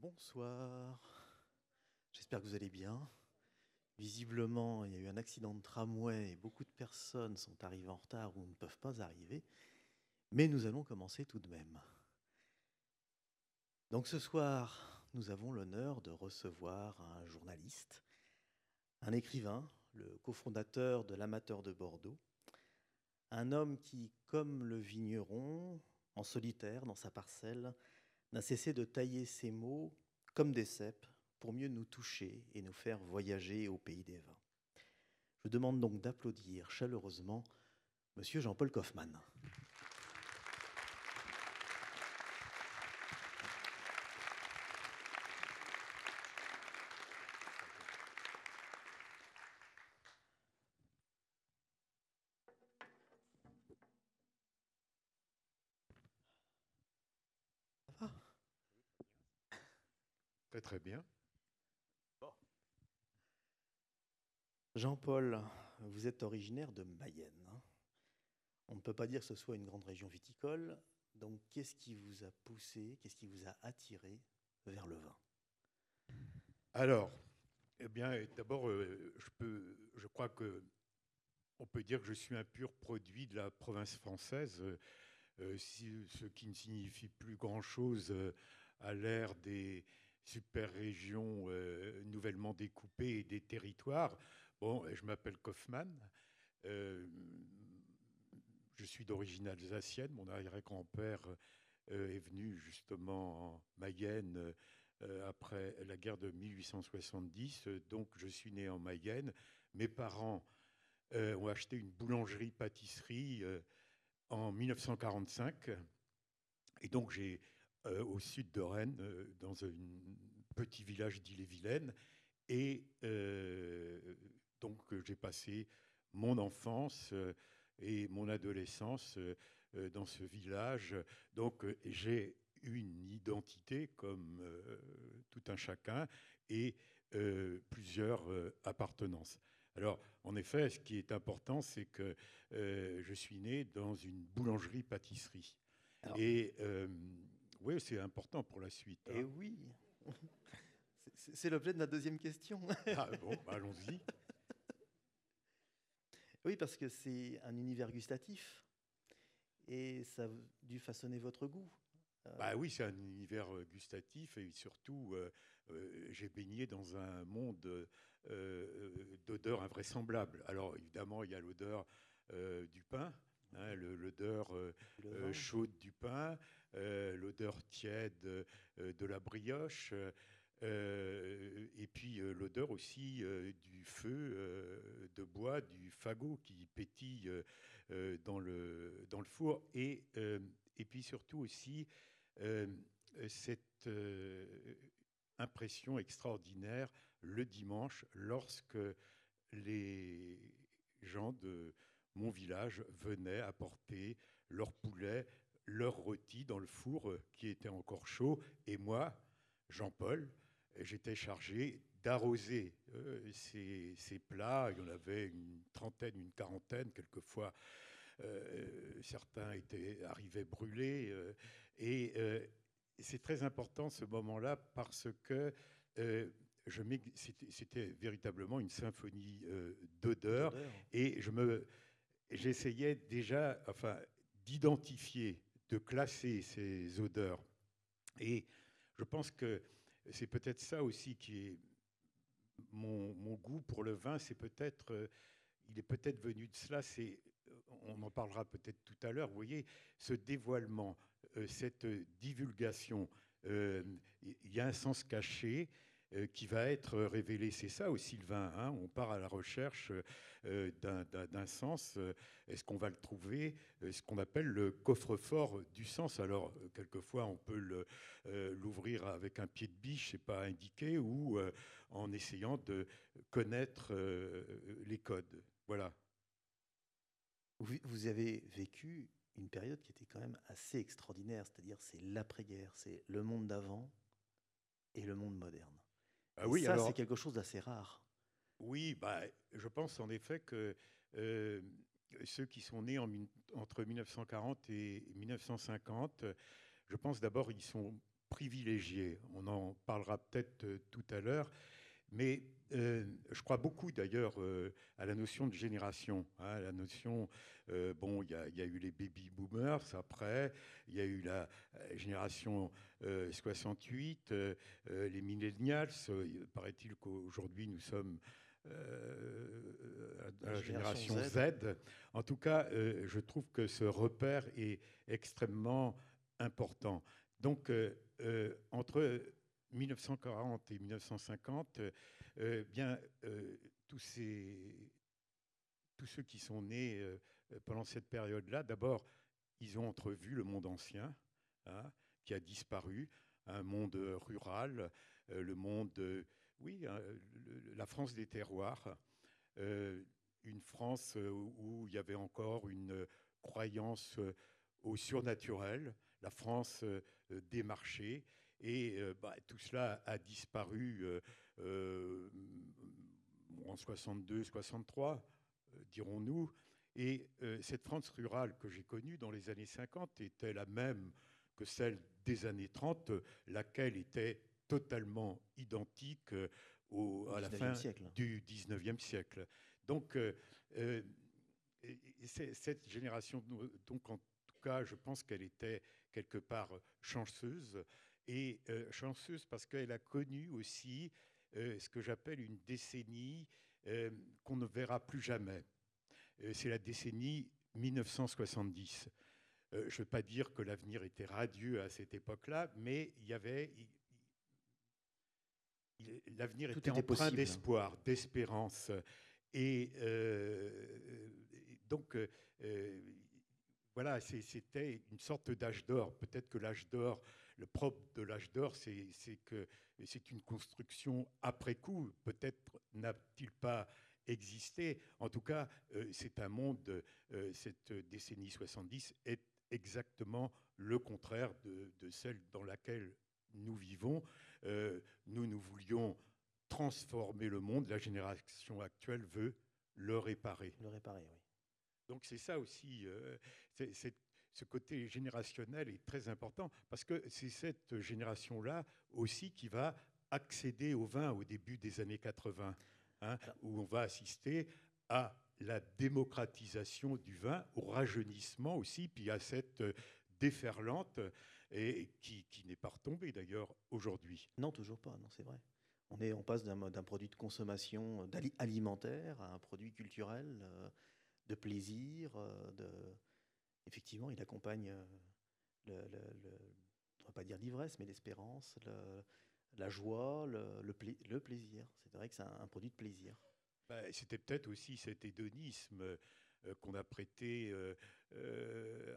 Bonsoir. J'espère que vous allez bien. Visiblement, il y a eu un accident de tramway et beaucoup de personnes sont arrivées en retard ou ne peuvent pas arriver. Mais nous allons commencer tout de même. Donc ce soir, nous avons l'honneur de recevoir un journaliste, un écrivain, le cofondateur de l'Amateur de Bordeaux, un homme qui, comme le vigneron, en solitaire dans sa parcelle, n'a cessé de tailler ses mots comme des cèpes pour mieux nous toucher et nous faire voyager au pays des vins. Je demande donc d'applaudir chaleureusement Monsieur Jean-Paul Kaufmann. Très très bien. Jean-Paul, vous êtes originaire de Mayenne. hein. On ne peut pas dire que ce soit une grande région viticole. Donc, qu'est-ce qui vous a poussé, qu'est-ce qui vous a attiré vers le vin? Alors, eh bien, d'abord, euh, je, peux, je crois que on peut dire que je suis un pur produit de la province française, euh, euh, ce qui ne signifie plus grand-chose à l'ère des super régions nouvellement découpées et des territoires. Bon, je m'appelle Kaufmann. euh, je suis d'origine alsacienne. Mon arrière-grand-père euh, est venu justement en Mayenne euh, après la guerre de 1870. Euh, Donc, je suis né en Mayenne. Mes parents ont acheté une boulangerie-pâtisserie en 1945. Et donc, j'ai au sud de Rennes, dans un petit village d'Ille-et-Vilaine. Et donc, euh, j'ai passé mon enfance euh, et mon adolescence euh, dans ce village. Donc, j'ai une identité comme tout un chacun et plusieurs appartenances. Alors, en effet, ce qui est important, c'est que euh, je suis né dans une boulangerie-pâtisserie. Et euh, oui, c'est important pour la suite. Eh hein. oui C'est- C'est c'est l'objet de ma deuxième question. Ah, bon, bah, allons-y. oui, parce que c'est un univers gustatif et ça a dû façonner votre goût. Euh, Bah oui, c'est un univers euh, gustatif et surtout, euh, euh, j'ai baigné dans un monde euh, d'odeurs invraisemblables. Alors évidemment, il y a l'odeur du pain, hein, l'odeur chaude du pain, l'odeur tiède de la brioche, euh, et puis euh, l'odeur aussi euh, du feu de bois, du fagot qui pétille dans, le, dans le four, et, et puis surtout aussi cette impression extraordinaire le dimanche lorsque les gens de mon village venaient apporter leur poulet, leur rôti dans le four qui était encore chaud. Et moi, Jean-Paul, j'étais chargé d'arroser euh, ces, ces plats. Il y en avait une trentaine, une quarantaine, quelquefois. euh, certains étaient arrivaient brûlés. euh, et c'est très important ce moment-là parce que c'était véritablement une symphonie d'odeurs. Et je me, j'essayais déjà, enfin, d'identifier, de classer ces odeurs. Et je pense que c'est peut-être ça aussi qui est mon, goût pour le vin. C'est peut-être, euh, il est peut-être venu de cela. Euh, on en parlera peut-être tout à l'heure. Vous voyez, ce dévoilement, euh, cette divulgation, il y a un sens caché qui va être révélé. C'est ça aussi le vin. hein. On part à la recherche euh, d'un- sens. Euh, Est-ce qu'on va le trouver Euh, Ce qu'on appelle le coffre-fort du sens. Alors, euh, quelquefois, on peut euh, l'ouvrir avec un pied de biche, c'est pas indiqué, ou euh, en essayant de connaître euh, les codes. Voilà. Vous avez vécu une période qui était quand même assez extraordinaire, c'est-à-dire c'est l'après-guerre, c'est le monde d'avant et le monde moderne. Ah Et oui, ça, alors- c'est quelque chose d'assez rare. Oui, bah, je pense en effet que euh, ceux qui sont nés en entre 1940 et 1950, je pense d'abord ils sont privilégié. On en parlera peut-être tout à l'heure. Mais je crois beaucoup d'ailleurs à la notion de génération, hein, la notion, bon, il y, a eu les baby boomers après, il y a eu la génération 68, les millennials, paraît-il qu'aujourd'hui nous sommes à la génération Z. En tout cas, je trouve que ce repère est extrêmement important. Donc, entre 1940 et 1950, euh, bien, euh, tous, ces, tous ceux qui sont nés euh, pendant cette période-là, d'abord, ils ont entrevu le monde ancien, hein, qui a disparu, un monde rural, le monde, oui, hein, la France des terroirs, une France où il y avait encore une croyance au surnaturel, la France des marchés, et bah, tout cela a disparu euh, en 62, 63, euh, dirons-nous. Et euh, cette France rurale que j'ai connue dans les années 50 était la même que celle des années 30, laquelle était totalement identique au, à la fin du 19e siècle. Donc, cette génération, donc en tout cas, je pense qu'elle était quelque part chanceuse, et chanceuse parce qu'elle a connu aussi euh, ce que j'appelle une décennie euh, qu'on ne verra plus jamais. Euh, c'est la décennie 1970. je ne veux pas dire que l'avenir était radieux à cette époque-là, mais il y avait, l'avenir était, était empreint d'espoir, d'espérance. Et donc, voilà, c'était une sorte d'âge d'or. Peut-être que l'âge d'or le propre de l'âge d'or, c'est que c'est une construction après coup. Peut-être n'a-t-il pas existé. En tout cas, euh, c'est un monde, euh, cette décennie 70 est exactement le contraire de, celle dans laquelle nous vivons. Euh, nous, nous voulions transformer le monde. La génération actuelle veut le réparer. Le réparer, oui. Donc c'est ça aussi, c'est ce côté générationnel est très important parce que c'est cette génération-là aussi qui va accéder au vin au début des années 80, hein, où on va assister à la démocratisation du vin, au rajeunissement aussi, puis à cette déferlante et qui, n'est pas retombée d'ailleurs aujourd'hui. Non, toujours pas, non, c'est vrai. On, est, on passe d'un produit de consommation alimentaire à un produit culturel, euh, de plaisir, euh, de, effectivement, il accompagne euh, le, on ne va pas dire l'ivresse, mais l'espérance, la joie, le, plaisir. C'est vrai que c'est un, produit de plaisir. Bah, c'était peut-être aussi cet hédonisme euh, qu'on a prêté euh,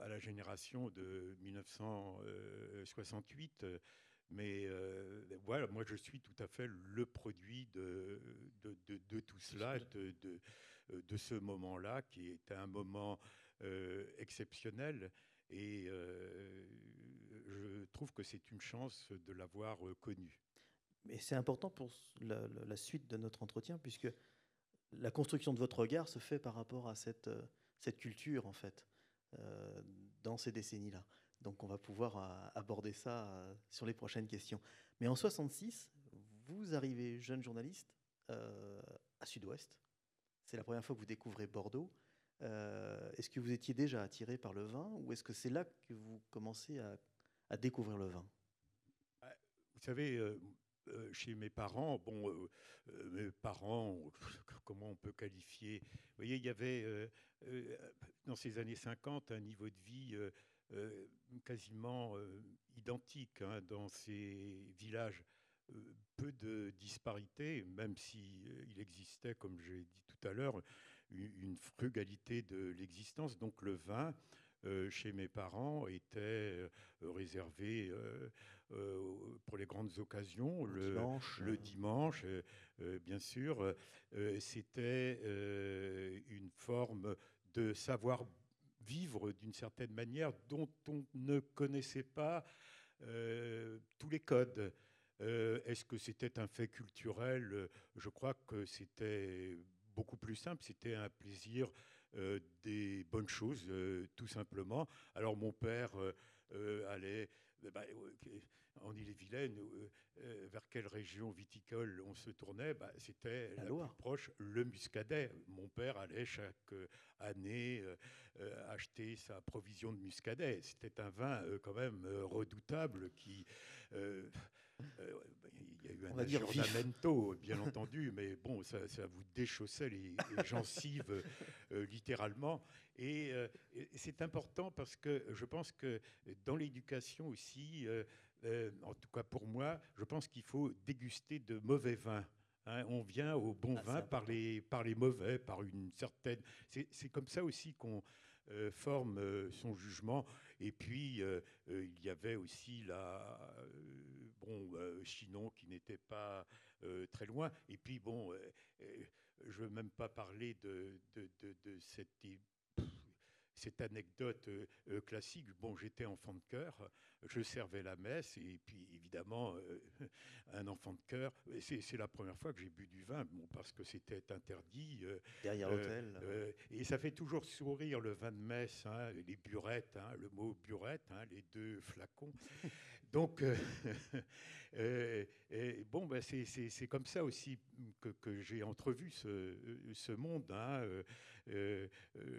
à la génération de 1968. Mais voilà, moi je suis tout à fait le produit de, de, tout cela, de, de, ce moment-là, qui est un moment exceptionnel. Et euh, je trouve que c'est une chance de l'avoir euh, connu. Mais c'est important pour la, suite de notre entretien, puisque la construction de votre regard se fait par rapport à cette, cette culture, en fait, dans ces décennies-là. Donc on va pouvoir aborder ça sur les prochaines questions. Mais en 66, vous arrivez jeune journaliste à Sud-Ouest. C'est la première fois que vous découvrez Bordeaux. Euh, est-ce que vous étiez déjà attiré par le vin ou est-ce que c'est là que vous commencez à, découvrir le vin? Bah, Vous savez, euh, euh, chez mes parents, bon, mes parents, comment on peut qualifier? Vous voyez, il y avait dans ces années 50 un niveau de vie quasiment identique hein, dans ces villages peu de disparités, même s'il il existait, comme j'ai dit tout à l'heure, une frugalité de l'existence. Donc le vin, euh, chez mes parents, était euh, réservé euh, pour les grandes occasions, le, le dimanche, bien sûr. C'était une forme de savoir vivre d'une certaine manière dont on ne connaissait pas tous les codes. Est-ce que c'était un fait culturel? Je crois que c'était beaucoup plus simple. C'était un plaisir euh, des bonnes choses, euh, tout simplement. Alors mon père euh, allait bah, en Ille-et-Vilaine, vers quelle région viticole on se tournait bah, C'était la, plus proche, le muscadet. Mon père allait chaque année acheter sa provision de muscadet. C'était un vin quand même redoutable qui il y a eu un aggiornamento, bien entendu, mais bon, ça, vous déchaussait les, gencives euh, littéralement. Euh, et, c'est important parce que je pense que dans l'éducation aussi, euh, en tout cas pour moi, je pense qu'il faut déguster de mauvais vins. Hein. on vient au bon ah, vin par les, par les mauvais, par une certaine. C'est comme ça aussi qu'on forme son jugement. Et puis, il y avait aussi la bon, euh, Chinon qui n'était pas euh, très loin. Et puis, bon, euh, je ne veux même pas parler de, de, de, cette, cette, anecdote classique. Bon, j'étais enfant de cœur, je servais la messe, et puis évidemment, un enfant de cœur, c'est la première fois que j'ai bu du vin, bon, parce que c'était interdit. Derrière l'hôtel. et ça fait toujours sourire le vin de messe, hein, les burettes, hein, le mot burette, hein, les deux flacons. Donc, euh, euh, bon, ben c'est comme ça aussi que, que j'ai entrevu ce, ce monde. Hein. Euh,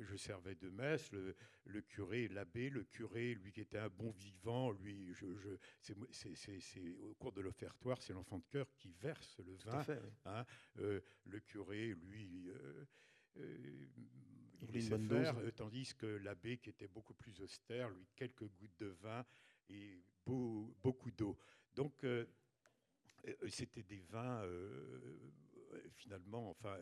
je servais de messe, le, le curé, l'abbé, le curé, lui qui était un bon vivant, lui, je, je c'est au cours de l'offertoire, c'est l'enfant de cœur qui verse le vin. Hein. le curé, lui. il laissait faire, tandis que l'abbé, qui était beaucoup plus austère, lui, quelques gouttes de vin et beaucoup d'eau. Donc, euh, euh, c'était des vins, euh, finalement, enfin,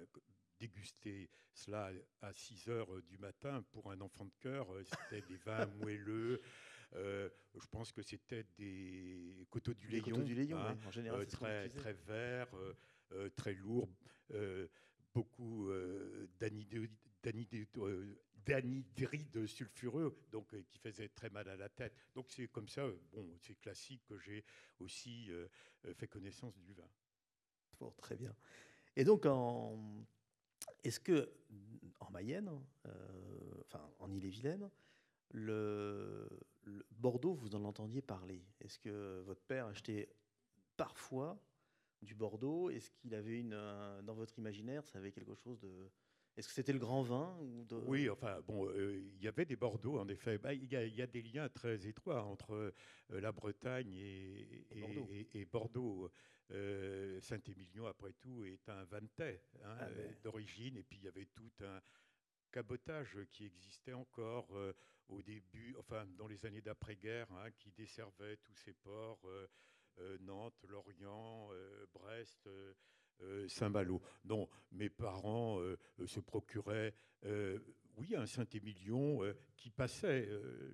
déguster cela à 6 heures du matin pour un enfant de cœur, c'était des vins moelleux. je pense que c'était des coteaux du Léon, du hein, en général, très, très verts, très lourds, beaucoup d'anidride d'anhydride sulfureux, donc euh, qui faisait très mal à la tête. Donc c'est comme ça, euh, bon, c'est classique que j'ai aussi euh, fait connaissance du vin. très bien. Et donc, en... est-ce que en Mayenne, enfin en Ille-et-Vilaine, le... Bordeaux, vous en entendiez parler? Est-ce que votre père achetait parfois du Bordeaux? Est-ce qu'il avait une dans votre imaginaire, ça avait quelque chose de est-ce que c'était le grand vin Oui, enfin, bon, euh, il y avait des Bordeaux, en effet. Bah, il y, a des liens très étroits entre euh, la Bretagne et, Bordeaux. Euh, Saint-Émilion, après tout, est un vantais hein, ah, ben. d'origine. Et puis, il y avait tout un cabotage qui existait encore au début, enfin, dans les années d'après-guerre, hein, qui desservait tous ces ports, Nantes, Lorient, Brest. Euh, Saint-Malo. Non, mes parents euh, se procuraient, euh, oui, un Saint-Émilion qui passait,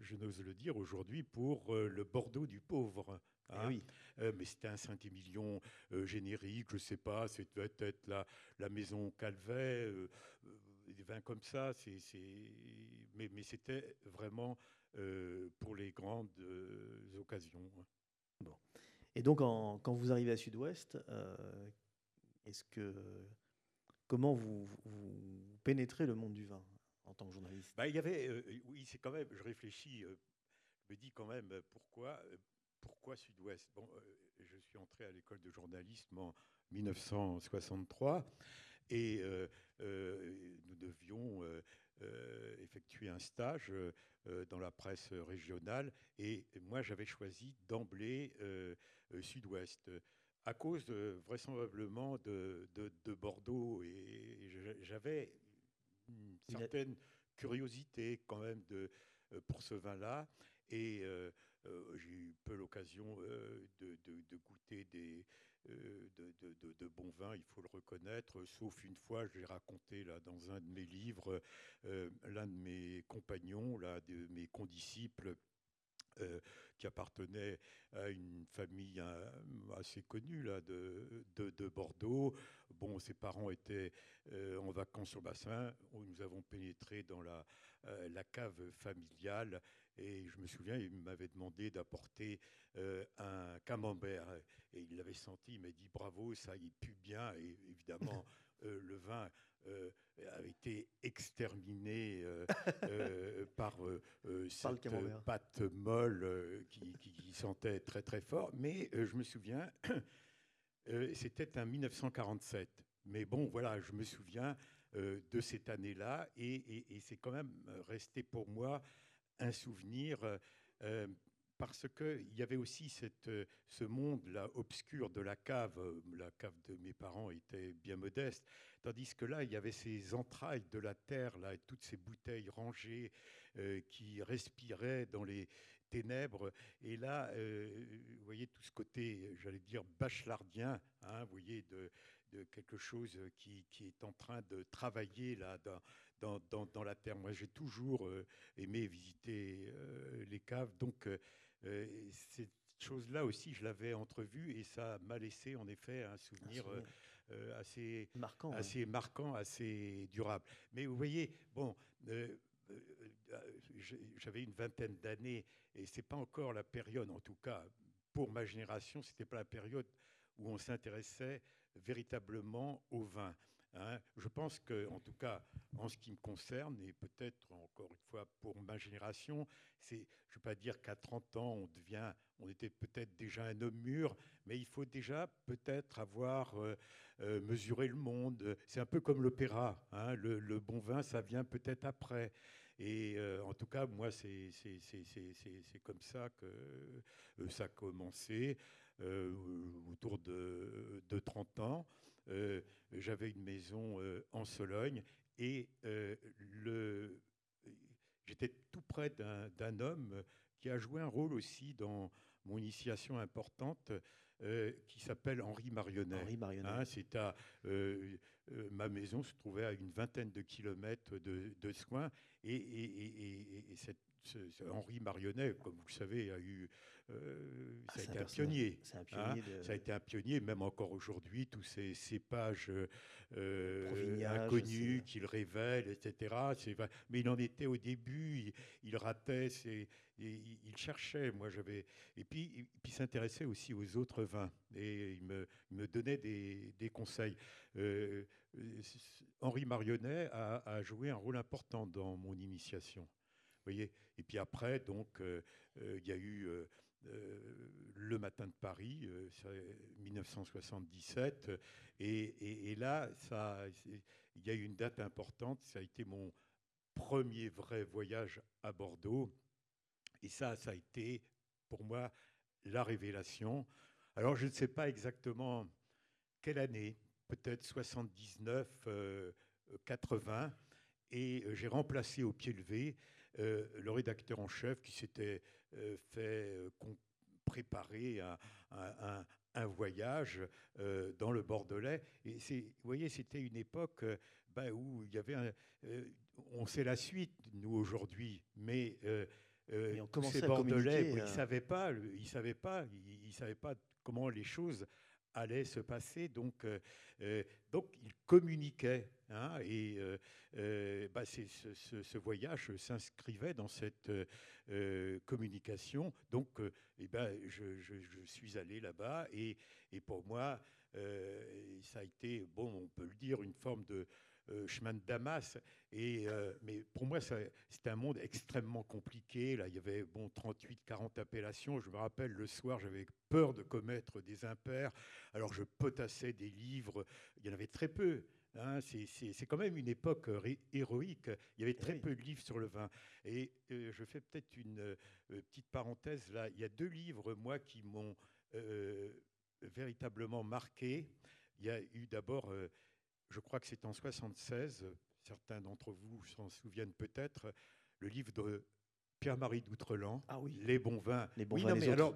je n'ose le dire aujourd'hui, pour le Bordeaux du pauvre. Eh hein. oui. mais c'était un Saint-Émilion générique, je ne sais pas, c'était peut-être la, la maison Calvet, des vins comme ça, c'est, mais, mais c'était vraiment pour les grandes occasions. Bon. Et donc, quand vous arrivez à Sud-Ouest, est-ce que comment vous, pénétrez le monde du vin en tant que journaliste? Bah, Il y avait, euh. Je réfléchis, euh, je me dis quand même pourquoi, pourquoi Sud-Ouest? Euh, je suis entré à l'école de journalisme en 1963 et nous devions effectuer un stage dans la presse régionale et moi j'avais choisi d'emblée Sud-Ouest à cause vraisemblablement de, de, Bordeaux. Et, j'avais une certaine curiosité quand même de, euh, pour ce vin-là. Et euh, euh, j'ai eu peu l'occasion de, de, goûter des, de, bons vins, il faut le reconnaître. Sauf une fois, j'ai raconté là, dans un de mes livres, l'un de mes compagnons, là, de mes condisciples, euh, qui appartenait à une famille euh, assez connue là, de, de, Bordeaux. Bon, ses parents étaient euh, en vacances sur le bassin. Nous avons pénétré dans la, la cave familiale et je me souviens, il m'avait demandé d'apporter un camembert. Et il l'avait senti, il m'a dit bravo, ça il pue bien. Et évidemment, le vin a été exterminé par, cette pâte molle qui, qui, sentait très très fort. Mais je me souviens, c'était en 1947. Mais bon, voilà, je me souviens de cette année-là et, et c'est quand même resté pour moi un souvenir parce qu'il y avait aussi euh, ce monde-là obscur de la cave. Euh, la cave de mes parents était bien modeste, tandis que là, il y avait ces entrailles de la terre, là, toutes ces bouteilles rangées euh, qui respiraient dans les ténèbres. Et là, vous voyez tout ce côté, j'allais dire, bachelardien, hein, vous voyez, de, quelque chose qui, est en train de travailler là dans, la terre. Moi, j'ai toujours aimé visiter les caves, donc euh, cette chose-là aussi, je l'avais entrevue et ça m'a laissé en effet un souvenir, euh, euh, assez, marquant, assez marquant, assez durable. Mais vous voyez, bon, j'avais une vingtaine d'années et c'est pas encore la période, en tout cas pour ma génération, c'était pas la période où on s'intéressait véritablement au vin. Hein. Je pense que, en tout cas, en ce qui me concerne, et peut-être encore une fois pour ma génération, c'est, je ne veux pas dire qu'à 30 ans, on devient, on était peut-être déjà un homme mûr, mais il faut déjà peut-être avoir euh, euh, mesuré le monde. C'est un peu comme l'opéra. Hein. Le, bon vin, ça vient peut-être après. Et euh, en tout cas, moi, c'est, comme ça que ça a commencé, autour de 30 ans. Euh, j'avais une maison euh, en Sologne et euh, j'étais tout près d'un homme qui a joué un rôle aussi dans mon initiation importante, qui s'appelle Henri Marionnet. Henri Marionnet. Hein, c'est à, ma maison se trouvait à une vingtaine de kilomètres de, de Soins, et, et, et, cette, Henri Marionnet, comme vous le savez, a eu euh, ça a été un pionnier. Hein. Ça a été un pionnier, même encore aujourd'hui, tous ces cépages euh, inconnus qu'il révèle, etc. Mais il en était au début, il, ratait, il, cherchait. Moi, j'avais et puis, il s'intéressait aussi aux autres vins et il me, me donnait des, des conseils. Euh, Henri Marionnet a, a, joué un rôle important dans mon initiation. Voyez et puis après, donc, il y a eu euh, le matin de Paris, 1977. Euh, et, là, il y a eu une date importante. Ça a été mon premier vrai voyage à Bordeaux. Et ça, ça a été pour moi la révélation. Alors, je ne sais pas exactement quelle année, peut-être 79, 80. Euh, et j'ai remplacé au pied levé le rédacteur en chef qui s'était euh, fait euh, préparer un, un, voyage euh, dans le Bordelais. Et vous voyez, c'était une époque bah, où il y avait un, on sait la suite, nous, aujourd'hui, mais tous ces Bordelais, ils ne savaient pas, ils savaient pas, ils, savaient pas comment les choses allait se passer. Donc, euh, euh, donc il communiquait. Hein, et euh, bah, ce, voyage s'inscrivait dans cette communication. Donc, eh ben, je, je, suis allé là-bas. Et, et, pour moi, ça a été, bon, on peut le dire, une forme de euh, chemin de Damas. Et, euh, mais pour moi, c'était un monde extrêmement compliqué. Là, il y avait bon, 38, 40 appellations. Je me rappelle, le soir, j'avais peur de commettre des impairs. Alors, je potassais des livres. Il y en avait très peu. Hein. c'est quand même une époque héroïque. Il y avait très peu de livres sur le vin. Et euh, je fais peut-être une petite parenthèse là. Il y a deux livres, moi, qui m'ont véritablement marqué. Il y a eu d'abord je crois que c'est en 76, certains d'entre vous s'en souviennent peut-être, le livre de Pierre-Marie d'Outreland, ah oui. Les bons vins. Les bons vins mais alors,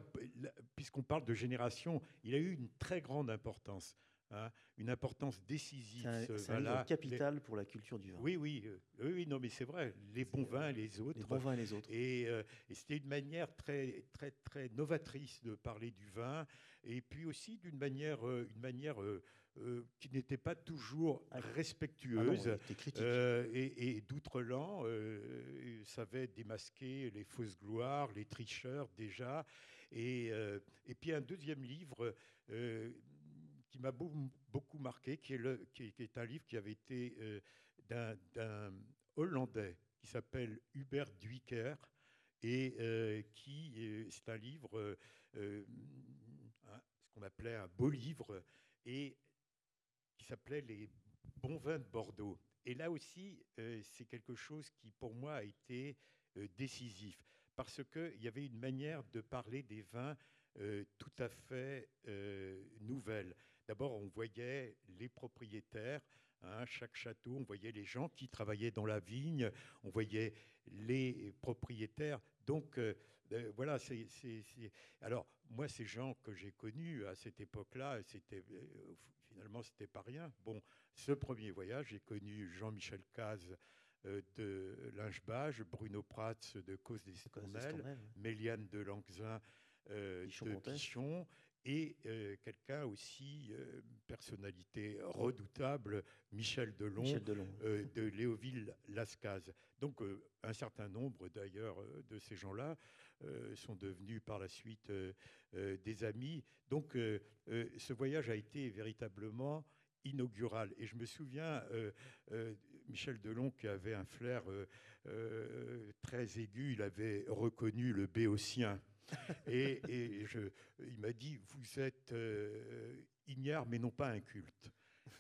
puisqu'on parle de génération, il a eu une très grande importance. Hein, une importance décisive. C'est un, livre capital pour la culture du vin. Oui, oui, euh, oui, non, mais c'est vrai. Les bons vins, les autres. Les bons vins et les autres. Et, euh, et c'était une manière très, très, très novatrice de parler du vin, et puis aussi d'une manière, euh, une manière euh, qui n'était pas toujours ah respectueuse. Ah euh, et, et d'Outreland euh, savait démasquer les fausses gloires, les tricheurs déjà. Et, et puis un deuxième livre qui m'a beaucoup marqué, qui est, le, qui est, un livre qui avait été d'un Hollandais qui s'appelle Hubert Duiker et qui c'est un livre, ce qu'on appelait un beau livre, et s'appelait Les bons vins de Bordeaux. Et là aussi, c'est quelque chose qui pour moi a été décisif, parce qu'il y avait une manière de parler des vins tout à fait nouvelle. D'abord, on voyait les propriétaires Hein, chaque château, on voyait les gens qui travaillaient dans la vigne, on voyait les propriétaires. Donc euh, euh, voilà, c'est, alors moi ces gens que j'ai connus à cette époque-là, c'était euh, finalement c'était pas rien. Bon, ce premier voyage, j'ai connu Jean-Michel Caz de Lingebage, Bruno Prats de Cause des Tournelles, Méliane de Langzin de Pichon, et euh, quelqu'un aussi, euh, personnalité redoutable, Michel Delon, euh, de Léoville-Lascaz. Donc un certain nombre d'ailleurs de ces gens-là sont devenus par la suite des amis. Donc ce voyage a été véritablement inaugural. Et je me souviens, Michel Delon, qui avait un flair très aigu, il avait reconnu le béotien et, je, il m'a dit, vous êtes euh, ignare, mais non pas inculte.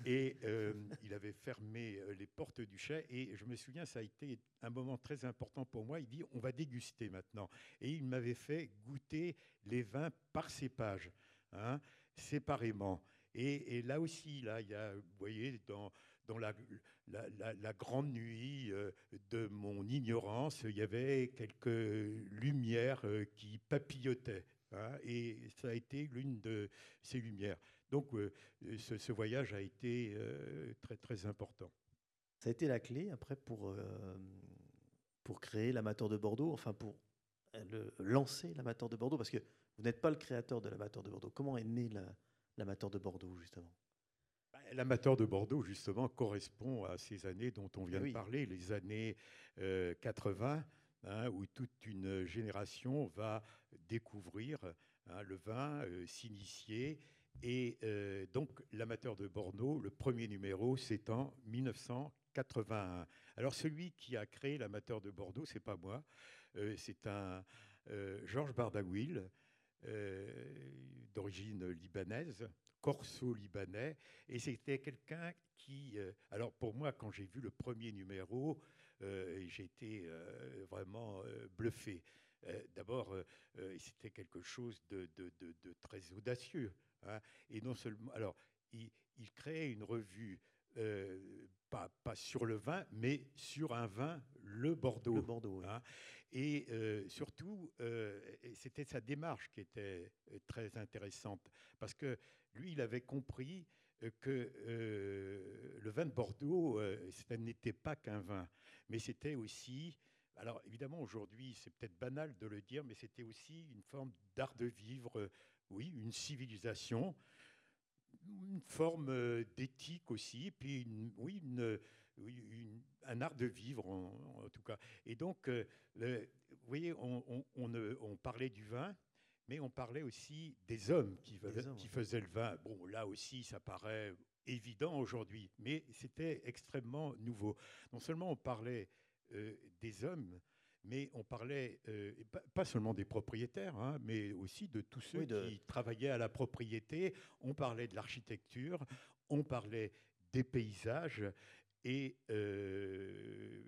Et euh, il avait fermé euh, les portes du chai. Et je me souviens, ça a été un moment très important pour moi. Il dit, on va déguster maintenant. Et il m'avait fait goûter les vins par cépage, hein, séparément. Et, là aussi, là, il y a, vous voyez, dans, la, grande nuit euh, de mon ignorance, il y avait quelques lumières qui papillotaient. Hein, et ça a été l'une de ces lumières. Donc euh, ce, voyage a été très très important. Ça a été la clé après pour, pour créer l'amateur de Bordeaux, enfin pour le, lancer l'amateur de Bordeaux, parce que vous n'êtes pas le créateur de l'amateur de Bordeaux. Comment est né l'amateur de Bordeaux justement? L'amateur de Bordeaux, justement, correspond à ces années dont on vient de parler, les années 80, euh, hein, où toute une génération va découvrir hein, le vin, euh, s'initier. Et euh, donc, l'amateur de Bordeaux, le premier numéro, c'est en 1981. Alors, celui qui a créé l'amateur de Bordeaux, c'est pas moi, c'est un Georges Bardawil, d'origine libanaise, corso-libanais. Et c'était quelqu'un qui... Euh, alors pour moi, quand j'ai vu le premier numéro, euh, j'ai euh, vraiment bluffé. D'abord, c'était quelque chose de, très audacieux. Hein. et non seulement... Alors, il, il crée une revue pas, pas, sur le vin, mais sur un vin, le Bordeaux. Le Bordeaux. Hein. Et surtout, c'était sa démarche qui était très intéressante, parce que lui, il avait compris euh, que euh, le vin de Bordeaux, euh, ce n'était pas qu'un vin, mais c'était aussi, alors évidemment aujourd'hui c'est peut-être banal de le dire, mais c'était aussi une forme d'art de vivre, oui, une civilisation, une forme d'éthique aussi, puis oui, un art de vivre en, tout cas. Et donc, vous voyez, on parlait du vin, mais on parlait aussi des hommes qui, faisaient, le vin. Bon, là aussi, ça paraît évident aujourd'hui, mais c'était extrêmement nouveau. Non seulement on parlait euh, des hommes, mais on parlait euh, pas, seulement des propriétaires, hein, mais aussi de tous ceux qui travaillaient à la propriété. On parlait de l'architecture, on parlait des paysages et euh,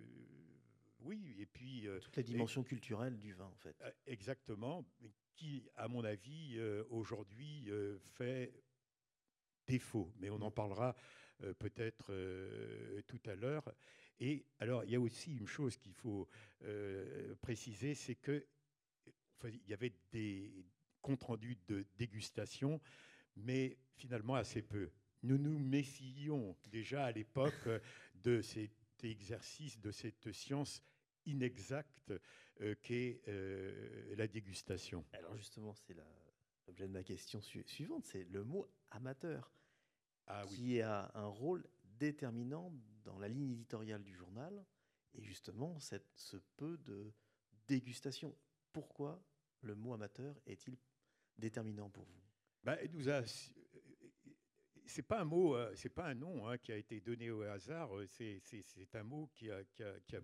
oui, et puis toute la dimension culturelle du vin, en fait. Exactement, qui, à mon avis, euh, aujourd'hui euh, fait défaut. Mais on en parlera euh, peut-être tout à l'heure. Et alors, il y a aussi une chose qu'il faut préciser, c'est que il y avait des comptes rendus de dégustation, mais finalement assez peu. Nous nous méfions déjà à l'époque de cet exercice, de cette science inexacte euh, qu'est euh, la dégustation. Alors justement, c'est l'objet de ma question suivante, c'est le mot amateur, ah qui a un rôle déterminant dans la ligne éditoriale du journal, et justement cette, ce peu de dégustation. Pourquoi le mot amateur est-il déterminant pour vous? Bah, c'est pas un mot, euh, c'est pas un nom hein, qui a été donné au hasard. Euh, c'est un mot qui a,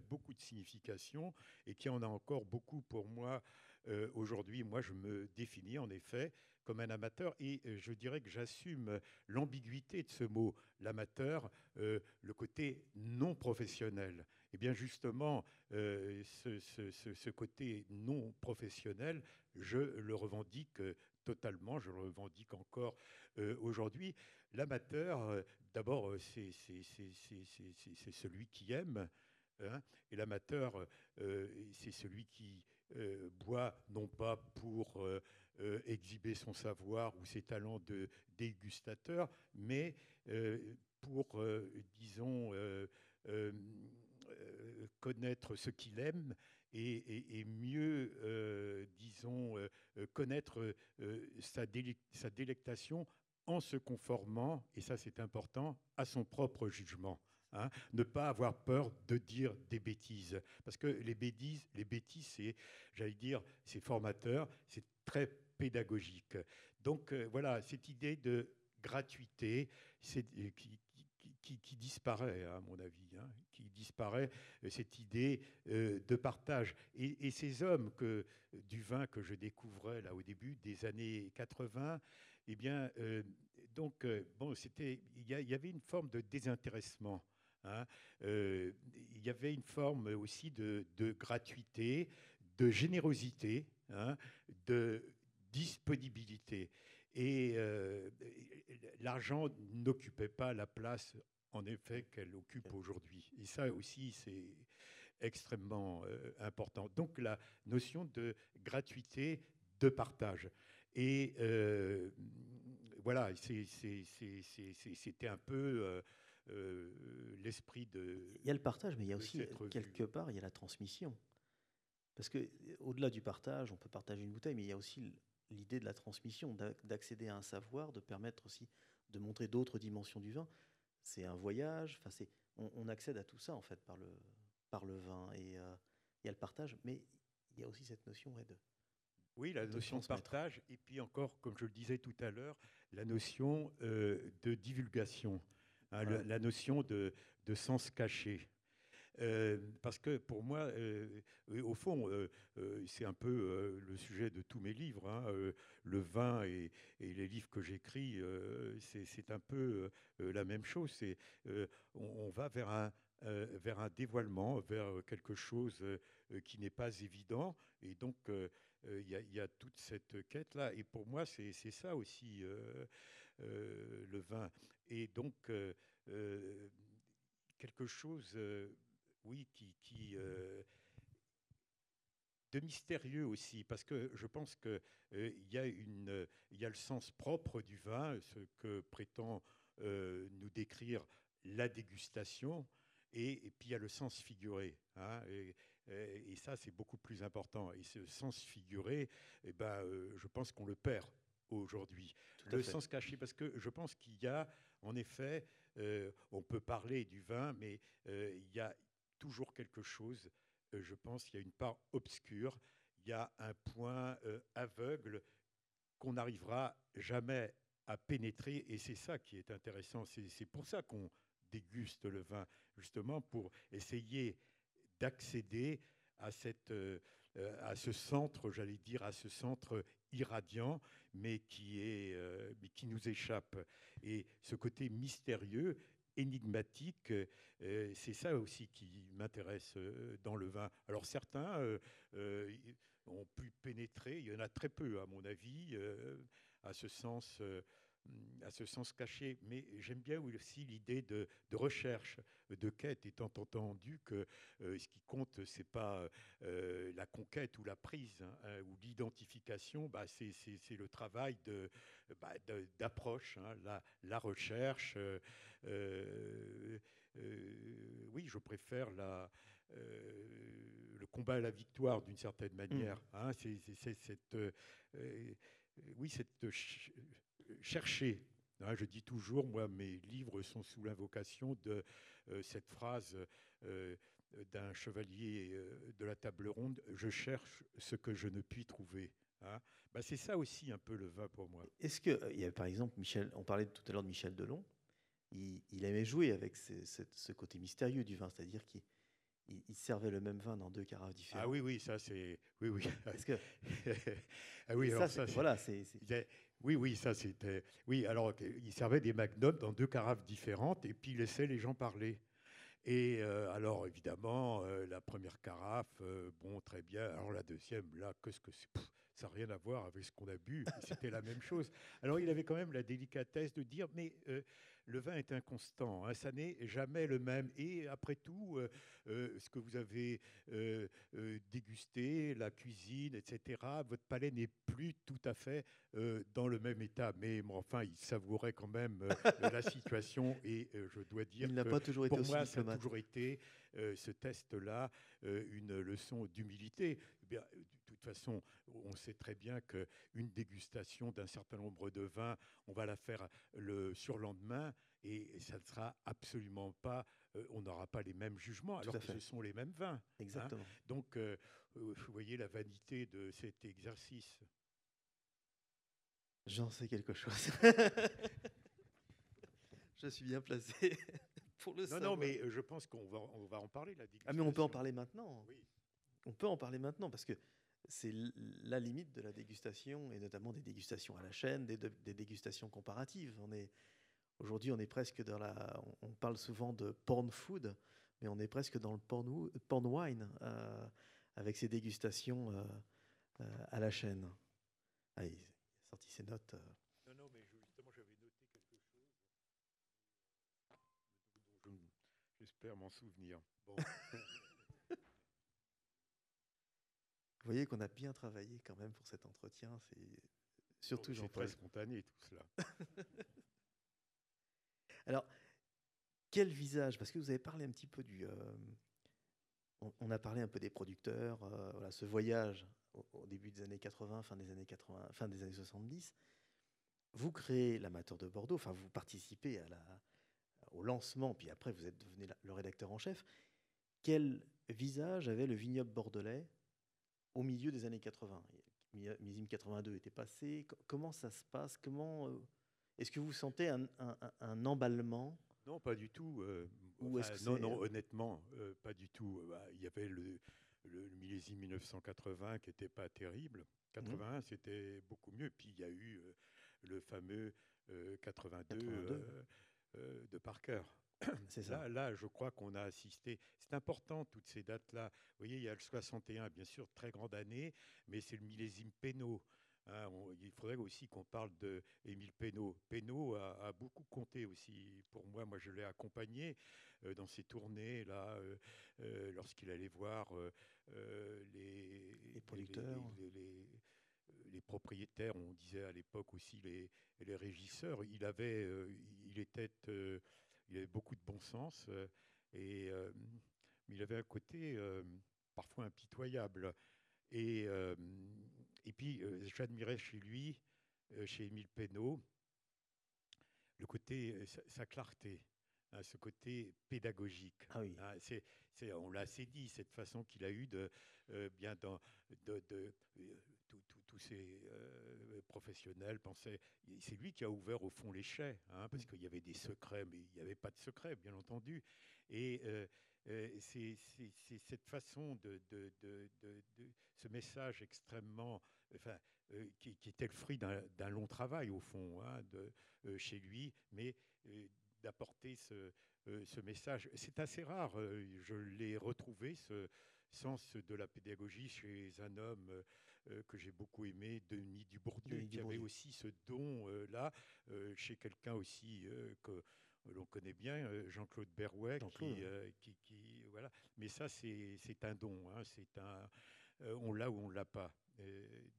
beaucoup de signification et qui en a encore beaucoup pour moi euh, aujourd'hui. Moi, je me définis en effet comme un amateur et je dirais que j'assume l'ambiguïté de ce mot, l'amateur, le côté non professionnel. Et eh bien justement, ce, côté non professionnel, je le revendique totalement, je le revendique encore aujourd'hui. L'amateur, euh, d'abord, euh, c'est celui qui aime. Hein, et l'amateur, euh, c'est celui qui boit non pas pour exhiber son savoir ou ses talents de dégustateur, mais pour, disons, connaître ce qu'il aime et, mieux, disons, connaître sa, sa délectation en se conformant, et ça c'est important, à son propre jugement. Hein. ne pas avoir peur de dire des bêtises. Parce que les bêtises, les bêtises c'est, j'allais dire, c'est formateur, c'est très pédagogique. Donc euh, voilà, cette idée de gratuité euh, qui, qui, disparaît, à mon avis, hein, qui disparaît, euh, cette idée de partage. Et, et, ces hommes que, du vin que je découvrais là au début des années 80, eh bien, euh, donc, euh, bon, c'était, il y, avait une forme de désintéressement. Hein. Euh, il y avait une forme aussi de, gratuité, de générosité, hein, de disponibilité. Et l'argent n'occupait pas la place, en effet, qu'elle occupe aujourd'hui. Et ça aussi, c'est extrêmement important. Donc la notion de gratuité, de partage. Et euh, voilà, c'était un peu euh, euh, l'esprit de. Il y a le partage, mais il y a aussi, quelque part, il y a la transmission. Parce que au-delà du partage, on peut partager une bouteille, mais il y a aussi l'idée de la transmission, d'accéder à un savoir, de permettre aussi de montrer d'autres dimensions du vin. C'est un voyage, enfin on, on, accède à tout ça en fait par le, par le vin et il y a le partage, mais il y a aussi cette notion de, oui, la notion de partage, et puis encore, comme je le disais tout à l'heure, la notion euh, de divulgation, hein, la notion de, sens caché. Euh, parce que pour moi, euh, au fond, c'est un peu le sujet de tous mes livres. Hein, le vin et, les livres que j'écris, c'est un peu la même chose. C'est on, va vers un, vers un dévoilement, vers quelque chose qui n'est pas évident. Et donc, il y, a toute cette quête-là. Et pour moi, c'est ça aussi, le vin. Et donc, quelque chose, oui, qui... de mystérieux aussi, parce que je pense qu'il il y, y a le sens propre du vin, ce que prétend nous décrire la dégustation, et, puis il y a le sens figuré. Hein, et, et ça, c'est beaucoup plus important. Et ce sens figuré, eh ben, euh, je pense qu'on le perd aujourd'hui. Le sens caché, parce que je pense qu'il y a, en effet, euh, on peut parler du vin, mais euh, il y a toujours quelque chose, je pense, il y a une part obscure, il y a un point aveugle qu'on n'arrivera jamais à pénétrer, et c'est ça qui est intéressant. C'est pour ça qu'on déguste le vin, justement pour essayer d'accéder à, cette, euh, à ce centre, j'allais dire, à ce centre irradiant, mais qui, est, euh, qui nous échappe. Et ce côté mystérieux, énigmatique, euh, c'est ça aussi qui m'intéresse dans le vin. Alors certains ont pu pénétrer, il y en a très peu à mon avis, à ce sens à ce sens caché. Mais j'aime bien aussi l'idée de, recherche, de quête, étant entendu que euh, ce qui compte, c'est pas euh, la conquête ou la prise hein, hein, ou l'identification, bah, c'est le travail bah, d'approche, hein, la, la, recherche. Euh, oui, je préfère la, le combat à la victoire d'une certaine manière. Mmh. c'est cette, oui, cette chercher. Hein, je dis toujours, moi, mes livres sont sous l'invocation de euh, cette phrase euh, d'un chevalier euh, de la table ronde, je cherche ce que je ne puis trouver. Hein. Bah, c'est ça aussi un peu le vin pour moi. Est-ce que, il y a par exemple, Michel, on parlait tout à l'heure de Michel Delon, il, aimait jouer avec ce, côté mystérieux du vin, c'est-à-dire qu'il il, servait le même vin dans deux carafes différentes. Ah oui, oui, ça c'est. Oui, oui. Est-ce que. ah oui, alors ça, voilà, c'est. Oui, oui, ça c'était. Oui, alors il servait des magnums dans deux carafes différentes et puis il laissait les gens parler. Et euh, alors, évidemment, euh, la première carafe, euh, bon, très bien. Alors la deuxième, là, qu'est-ce que c'est? Ça n'a rien à voir avec ce qu'on a bu. C'était la même chose. Alors il avait quand même la délicatesse de dire, mais le vin est inconstant, hein, ça n'est jamais le même. Et après tout, euh, euh, ce que vous avez euh, dégusté, la cuisine, etc., votre palais n'est plus tout à fait dans le même état. Mais enfin, il savourait quand même la situation. Et je dois dire il n'a pas toujours été pour moi, ça a toujours été ce test-là une leçon d'humilité. Eh de toute façon, on sait très bien qu'une dégustation d'un certain nombre de vins, on va la faire le surlendemain et ça ne sera absolument pas, euh, on n'aura pas les mêmes jugements, alors que ce sont les mêmes vins. Hein. Exactement. Donc, euh, euh, vous voyez la vanité de cet exercice. J'en sais quelque chose. je suis bien placé pour le savoir. Non, non, mais je pense qu'on va, on va en parler, la Ah, mais on peut en parler maintenant. Oui. On peut en parler maintenant, parce que c'est la limite de la dégustation, et notamment des dégustations à la chaîne, des, des dégustations comparatives. On est Aujourd'hui, on est presque dans la. On parle souvent de porn food, mais on est presque dans le porn, porn wine euh, avec ses dégustations euh, euh, à la chaîne. Ah, il a sorti ses notes. Non, non, mais justement, j'avais noté quelque chose j'espère m'en souvenir. Bon. Vous voyez qu'on a bien travaillé quand même pour cet entretien. C'est surtout Jean-Paul. très spontané tout cela. Alors, quel visage Parce que vous avez parlé un petit peu du. Euh, on, a parlé un peu des producteurs, euh, voilà, ce voyage au, début des années 80, fin des années 80, fin des années 70. Vous créez l'amateur de Bordeaux, enfin vous participez à la, au lancement, puis après vous êtes devenu le rédacteur en chef. Quel visage avait le vignoble bordelais au milieu des années 80 Millésime 82 était passé. Comment ça se passe? Comment euh, est-ce que vous sentez un, emballement? Non, pas du tout. Euh, non, non, honnêtement, euh, pas du tout. Bah, il y avait le, millésime 1980 qui n'était pas terrible. 81, mmh. c'était beaucoup mieux. Puis il y a eu le fameux 82, de Parker. C'est ça. Là, je crois qu'on a assisté. C'est important, toutes ces dates-là. Vous voyez, il y a le 61, bien sûr, très grande année, mais c'est le millésime Pénaud. Hein, il faudrait aussi qu'on parle de Émile Pénaud. Pénaud a, beaucoup compté aussi pour moi. Moi, je l'ai accompagné euh, dans ses tournées là, euh, euh, lorsqu'il allait voir les, les, producteurs, les, propriétaires. On disait à l'époque aussi les, les régisseurs. Il avait, il était, il avait beaucoup de bon sens et il avait un côté parfois impitoyable. Et et puis, euh, j'admirais chez lui, euh, chez Émile Pénaud, le côté, euh, sa, clarté, hein, ce côté pédagogique. Ah oui. Hein, c'est, on l'a assez dit, cette façon qu'il a eue de, bien dans, de, tous ces professionnels pensaient. C'est lui qui a ouvert au fond les chais, hein, parce mm. qu'il y avait des secrets, mais il n'y avait pas de secrets, bien entendu. Et c'est cette façon de, de, ce message extrêmement enfin, euh, qui, était le fruit d'un long travail au fond hein, de, euh, chez lui, mais euh, d'apporter ce, ce, message. C'est assez rare, je l'ai retrouvé, ce sens de la pédagogie chez un homme que j'ai beaucoup aimé, Denis Dubourdieu, qui avait aussi ce don-là, chez quelqu'un aussi que l'on connaît bien, Jean-Claude Berrouet, qui, qui, voilà. Mais ça, c'est un don, hein, c'est un, on l'a ou on l'a pas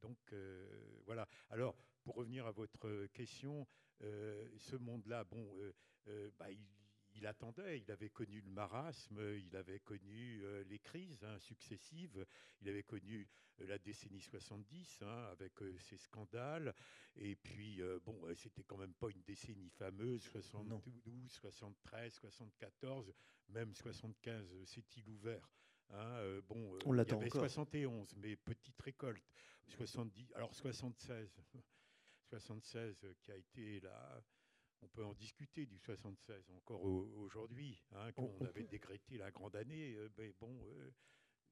donc euh, voilà. Alors, pour revenir à votre question, euh, ce monde-là, bon, euh, bah, il, attendait, il avait connu le marasme, il avait connu les crises hein, successives, il avait connu la décennie 70 hein, avec ses scandales, et puis bon, c'était quand même pas une décennie fameuse, 72, 73, 74, même 75, s'est-il ouvert Hein, bon, On il y avait encore. 71, mais petite récolte. 70, alors 76, 76 qui a été là. On peut en discuter du 76 encore aujourd'hui, hein, quand on, avait décrété la grande année. mais bon,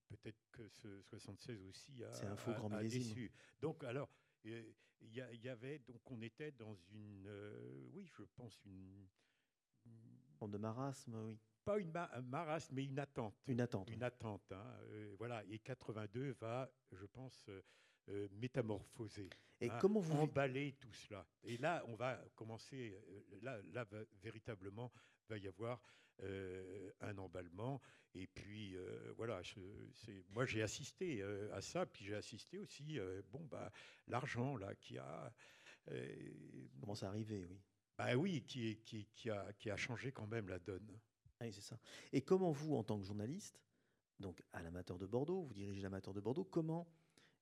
peut-être que ce 76 aussi a, un faux grand déçu. Donc alors, il y, avait donc on était dans une, oui, je pense une, une de marasme, oui pas une marasme, mais une attente. Une attente. Une attente. Hein, voilà. Et 82 va, je pense, euh, métamorphoser. Et hein, comment vous emballer tout cela Et là, on va commencer. Euh, là, là véritablement, va y avoir euh, un emballement. Et puis, voilà, moi j'ai assisté à ça, puis j'ai assisté aussi, bon, bah, l'argent, là, qui a. Commence à arriver, oui. Bah oui, qui, qui, qui, a, qui a changé quand même la donne. Oui, c'est ça. Et comment vous, en tant que journaliste, donc à l'amateur de Bordeaux, vous dirigez l'amateur de Bordeaux, comment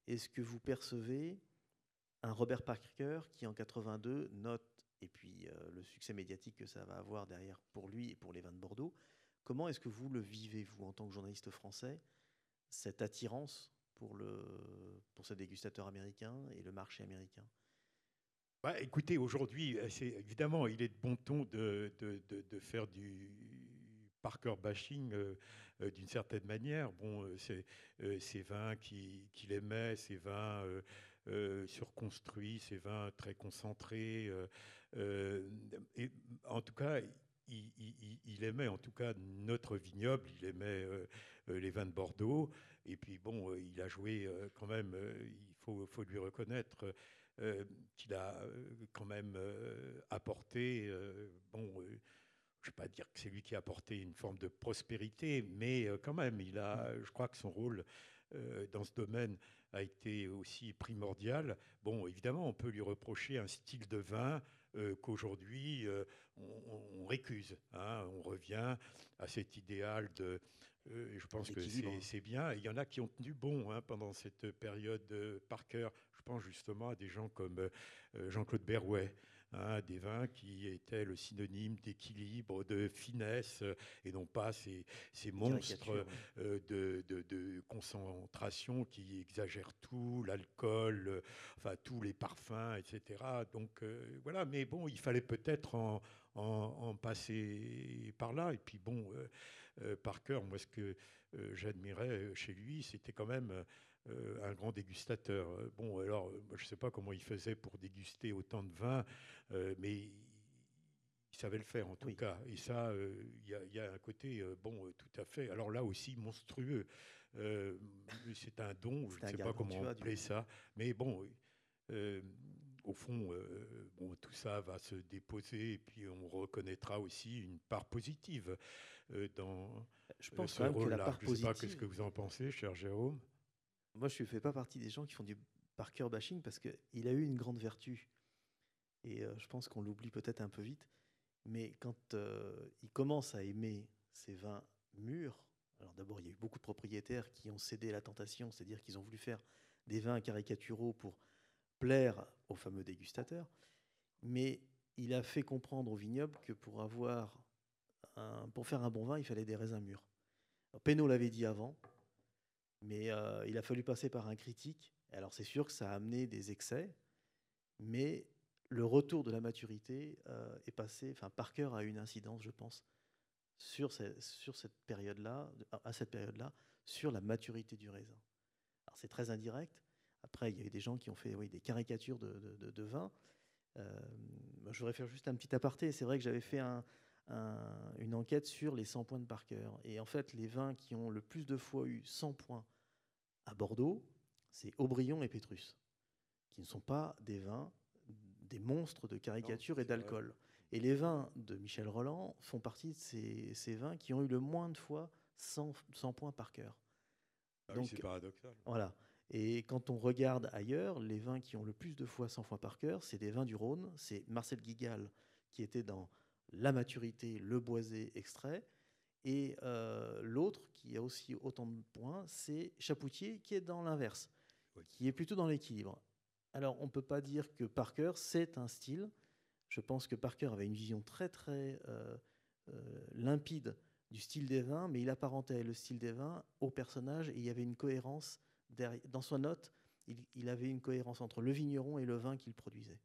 est-ce que vous percevez un Robert Parker qui, en 82, note, et puis euh, le succès médiatique que ça va avoir derrière pour lui et pour les vins de Bordeaux, comment est-ce que vous le vivez, vous, en tant que journaliste français, cette attirance pour, le, ce dégustateur américain et le marché américain? Bah, Écoutez, aujourd'hui, euh, évidemment, il est de bon ton de, faire du Parker bashing. Euh, euh, d'une certaine manière. Bon, euh, c'est ces vins qu'il aimait, ces vins surconstruits, ces vins très concentrés. et en tout cas, il, aimait en tout cas notre vignoble, il aimait les vins de Bordeaux. Et puis bon, il a joué quand même, il faut, faut lui reconnaître qu'il a quand même apporté, bon, je ne vais pas dire que c'est lui qui a apporté une forme de prospérité, mais euh, quand même, il a, je crois que son rôle euh, dans ce domaine a été aussi primordial. Bon, évidemment, on peut lui reprocher un style de vin euh, qu'aujourd'hui on, récuse. Hein. on revient à cet idéal de. je pense que c'est bien. Il y en a qui ont tenu bon hein, pendant cette période par cœur. Je pense justement à des gens comme Jean-Claude Berrouet. Hein, des vins qui étaient le synonyme d'équilibre, de finesse, et non pas ces, ces monstres euh, de, de, concentration qui exagèrent tout, l'alcool, euh, enfin tous les parfums, etc. Donc euh, voilà, mais bon, il fallait peut-être en, en, passer par là. Et puis bon, par cœur, moi ce que j'admirais chez lui, c'était quand même un grand dégustateur. Bon, alors, je ne sais pas comment il faisait pour déguster autant de vins, euh, mais il savait le faire en tout cas. Et ça, euh, il y, a un côté, euh, bon, tout à fait. Alors là aussi, monstrueux. c'est un don, je ne sais pas comment on appelait ça. Mais bon, au fond, bon, tout ça va se déposer et puis on reconnaîtra aussi une part positive dans je pense ce rôle-là. Je ne sais pas ce que vous en pensez, cher Jérôme. Moi, je ne fais pas partie des gens qui font du Parker bashing parce qu'il a eu une grande vertu. Et euh, je pense qu'on l'oublie peut-être un peu vite. Mais quand euh, il commence à aimer ces vins mûrs, alors d'abord, il y a eu beaucoup de propriétaires qui ont cédé à la tentation, c'est-à-dire qu'ils ont voulu faire des vins caricaturaux pour plaire aux fameux dégustateurs. Mais il a fait comprendre au vignoble que pour, avoir pour faire un bon vin, il fallait des raisins mûrs. Pénaud l'avait dit avant, mais euh, il a fallu passer par un critique. Alors c'est sûr que ça a amené des excès, mais le retour de la maturité euh, est passé, enfin Parker a une incidence, je pense, sur, cette période-là, à cette période-là, sur la maturité du raisin. Alors c'est très indirect. Après, il y a eu des gens qui ont fait des caricatures de, vin. Euh, je voudrais faire juste un petit aparté. C'est vrai que j'avais fait une enquête sur les 100 points de Parker. Et en fait, les vins qui ont le plus de fois eu 100 points à Bordeaux, c'est Aubryon et Pétrus, qui ne sont pas des vins des monstres de caricature et d'alcool. Et les vins de Michel Roland font partie de ces, vins qui ont eu le moins de fois 100, points par cœur. Ah Donc, c'est paradoxal. Voilà. Et quand on regarde ailleurs, les vins qui ont le plus de fois 100 fois par cœur, c'est des vins du Rhône. C'est Marcel Guigal qui était dans la maturité, le boisé extrait. Et euh, l'autre qui a aussi autant de points, c'est Chapoutier qui est dans l'inverse, qui est plutôt dans l'équilibre. Alors, on ne peut pas dire que Parker, c'est un style. Je pense que Parker avait une vision très, très euh, euh, limpide du style des vins, mais il apparentait le style des vins au personnage et il y avait une cohérence. Dans son note, il, avait une cohérence entre le vigneron et le vin qu'il produisait.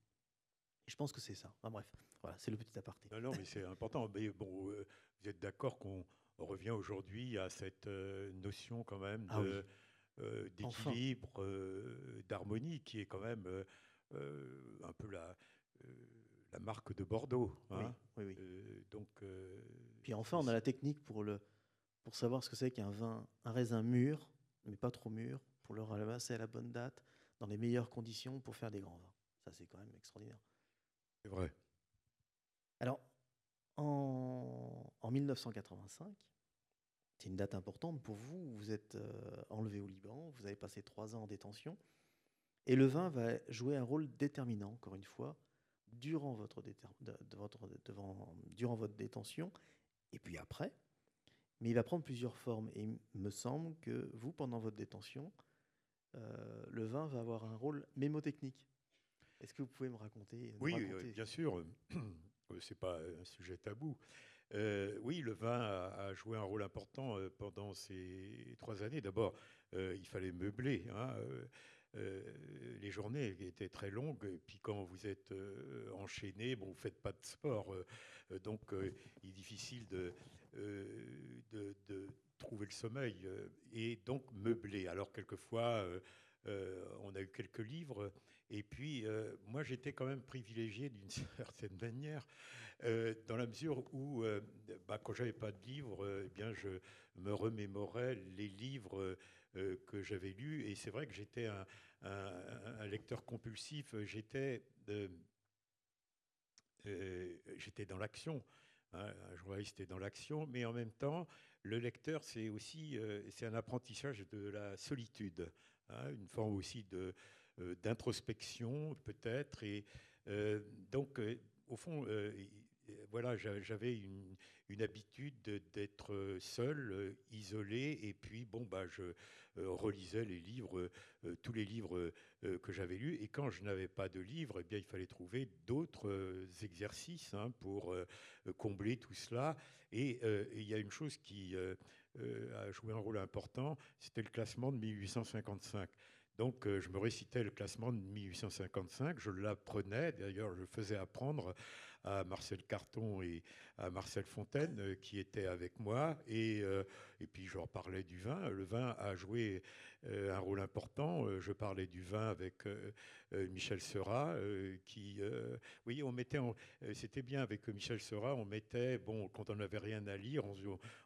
Je pense que c'est ça. Bref, voilà, c'est le petit aparté. Non, non mais c'est important. Mais bon, euh, vous êtes d'accord qu'on revient aujourd'hui à cette euh, notion quand même ah euh, d'équilibre, d'harmonie qui est quand même un peu la la marque de Bordeaux. Hein. oui, oui, donc, Puis enfin, on a la technique pour, le, pour savoir ce que c'est qu'un vin, un raisin mûr, mais pas trop mûr, pour le ramasser à la bonne date, dans les meilleures conditions pour faire des grands vins. Ça, c'est quand même extraordinaire. C'est vrai. Alors, en, en 1985, c'est une date importante pour vous. Vous êtes euh, enlevé au Liban, vous avez passé trois ans en détention. Et le vin va jouer un rôle déterminant, encore une fois, durant votre, durant votre détention et puis après. Mais il va prendre plusieurs formes. Et il me semble que vous, pendant votre détention, euh, le vin va avoir un rôle mémotechnique. Est-ce que vous pouvez me raconter Oui, euh, bien sûr. C'est pas un sujet tabou. Euh, oui, le vin a, joué un rôle important pendant ces trois années. D'abord, il fallait meubler. Hein, les journées étaient très longues, et puis quand vous êtes enchaîné, bon, vous ne faites pas de sport, donc il est difficile de, de, de trouver le sommeil euh, et donc meubler. Alors quelquefois, euh, euh, on a eu quelques livres. Et puis, moi, j'étais quand même privilégié d'une certaine manière, dans la mesure où, bah, quand j'avais pas de livres, eh bien, je me remémorais les livres que j'avais lus. Et c'est vrai que j'étais un, lecteur compulsif. J'étais, j'étais dans l'action. Hein, un journaliste est dans l'action, mais en même temps, le lecteur, c'est aussi euh, c'est un apprentissage de la solitude, hein, une forme aussi de euh, d'introspection peut-être. Et euh, donc, au fond, voilà, j'avais une, une, habitude d'être seul, isolé, et puis bon, bah, je relisais les livres, tous les livres que j'avais lus, et quand je n'avais pas de livres, eh bien, il fallait trouver d'autres exercices hein, pour combler tout cela. Et il y a une chose qui a joué un rôle important, c'était le classement de 1855. Donc, je me récitais le classement de 1855, je l'apprenais, d'ailleurs, je faisais apprendre à Marcel Carton et à Marcel Fontaine euh, qui étaient avec moi. Et, euh, puis je leur parlais du vin. Le vin a joué euh, un rôle important. Je parlais du vin avec Michel Seurat, qui, oui, on mettait, c'était bien avec Michel Seurat, on mettait, bon, quand on n'avait rien à lire, on,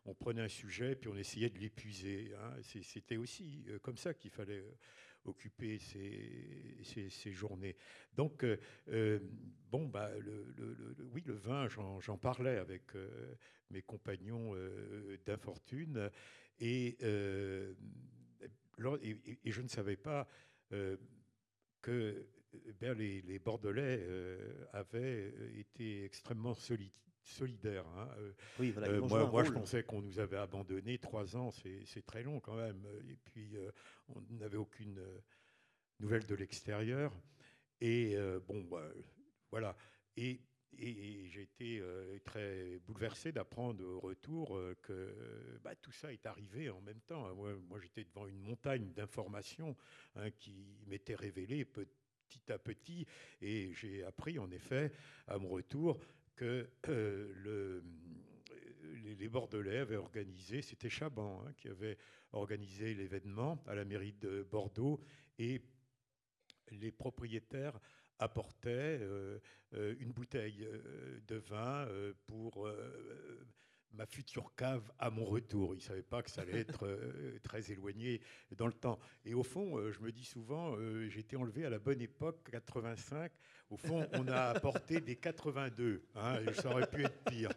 on, prenait un sujet puis on essayait de l'épuiser. Hein. C'était aussi comme ça qu'il fallait occuper ces, journées. Donc, euh, euh, bon, bah, oui, le vin, j'en parlais avec euh, mes compagnons d'infortune et, je ne savais pas que ben, les, Bordelais avaient été extrêmement solides solidaire. Hein. Euh, euh, moi, je pensais qu'on nous avait abandonnés. Trois ans, c'est très long quand même. Et puis, euh, on n'avait aucune nouvelle de l'extérieur. Et bon, bah, voilà. Et, et, j'ai été très bouleversé d'apprendre au retour que bah, tout ça est arrivé en même temps. Moi, j'étais devant une montagne d'informations hein, qui m'était révélée petit à petit. Et j'ai appris, en effet, à mon retour, que euh, le, les, Bordelais avaient organisé, c'était Chaban hein, qui avait organisé l'événement à la mairie de Bordeaux, et les propriétaires apportaient euh, euh, une bouteille de vin pour ma future cave à mon retour. Ils ne savaient pas que ça allait être euh, très éloigné dans le temps. Et au fond, euh, je me dis souvent, euh, été enlevé à la bonne époque, 85. Au fond, on a apporté des 82. Hein, ça aurait pu être pire.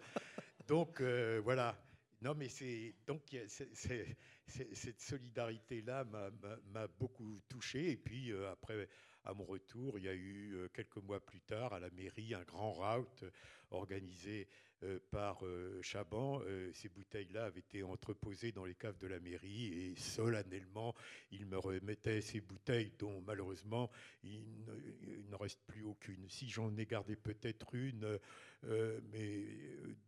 Donc voilà. Non, mais c'est donc cette solidarité-là m'a beaucoup touché. Et puis après, à mon retour, il y a eu quelques mois plus tard à la mairie un grand route organisé euh, par euh, Chaban. Euh, ces bouteilles-là avaient été entreposées dans les caves de la mairie et solennellement, il me remettait ces bouteilles dont malheureusement il n'en reste plus aucune. Si j'en ai gardé peut-être une, mais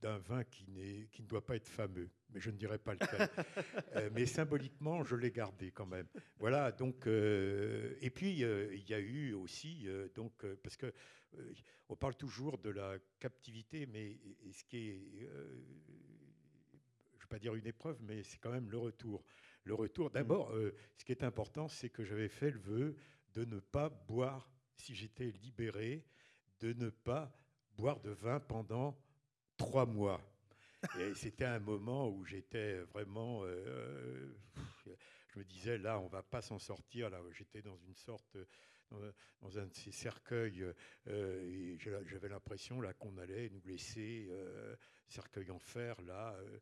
d'un vin qui, qui ne doit pas être fameux, mais je ne dirais pas lequel. mais symboliquement, je l'ai gardé quand même. Voilà, donc, et puis il y a eu aussi, donc, parce que euh, on parle toujours de la captivité, mais ce qui est, euh, je ne vais pas dire une épreuve, mais c'est quand même le retour. Le retour, d'abord, mm. euh, ce qui est important, c'est que j'avais fait le vœu de ne pas boire, si j'étais libéré, de ne pas boire de vin pendant trois mois. Et c'était un moment où j'étais vraiment. je me disais, là, on va pas s'en sortir. Là, j'étais dans une sorte dans un de ces cercueils. Euh, j'avais l'impression là qu'on allait nous laisser euh, cercueil en fer là, euh,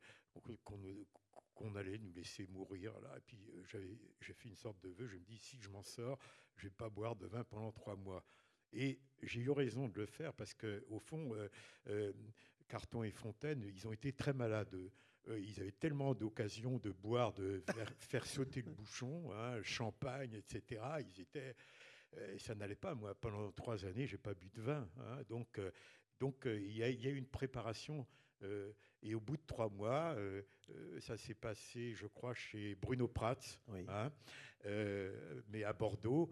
qu'on allait nous laisser mourir là. Et puis j'ai fait une sorte de vœu. Je me dis si je m'en sors, je vais pas boire de vin pendant trois mois. Et j'ai eu raison de le faire parce que au fond, Carton et Fontaine, ils ont été très malades. ils avaient tellement d'occasions de boire, de faire, sauter le bouchon, hein, champagne, etc. Ils étaient euh, ça n'allait pas. Moi, pendant trois années, j'ai pas bu de vin. Hein. donc, euh, donc euh, il y, a eu une préparation. et au bout de trois mois, ça s'est passé, je crois, chez Bruno Prats, hein, mais à Bordeaux.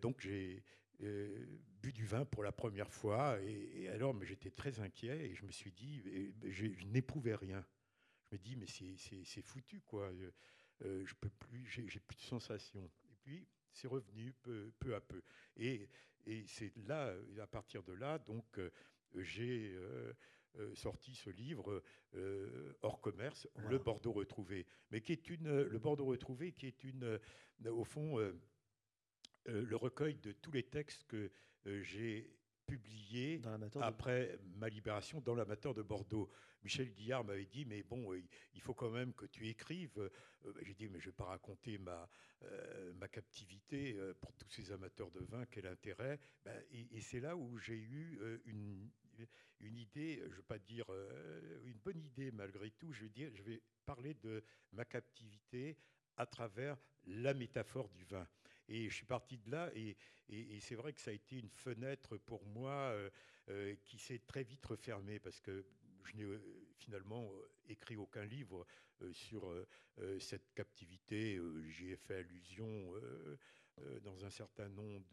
donc j'ai bu du vin pour la première fois. Et, alors, mais j'étais très inquiet et je me suis dit, je, n'éprouvais rien. Je me dis, mais c'est foutu, quoi. je peux plus, j'ai plus de sensations. Et puis, c'est revenu peu, peu, à peu. Et, et c'est là, à partir de là, donc, euh, j'ai euh, euh, sorti ce livre hors commerce, Le Bordeaux retrouvé, mais qui est une, le Bordeaux retrouvé, qui est une, au fond, le recueil de tous les textes que j'ai publiés après ma libération dans l'amateur de Bordeaux. Michel Guillard m'avait dit, mais bon, il faut quand même que tu écrives. J'ai dit, mais je ne vais pas raconter ma, euh, ma captivité euh, pour tous ces amateurs de vin, quel intérêt? Ben, Et, c'est là où j'ai eu euh, une, une, idée, je ne veux pas dire une bonne idée malgré tout, je vais, dire, je vais parler de ma captivité à travers la métaphore du vin. Et je suis parti de là, et, c'est vrai que ça a été une fenêtre pour moi qui s'est très vite refermée, parce que je n'ai finalement écrit aucun livre euh, sur euh, euh, cette captivité. J'y ai fait allusion dans un certain nombre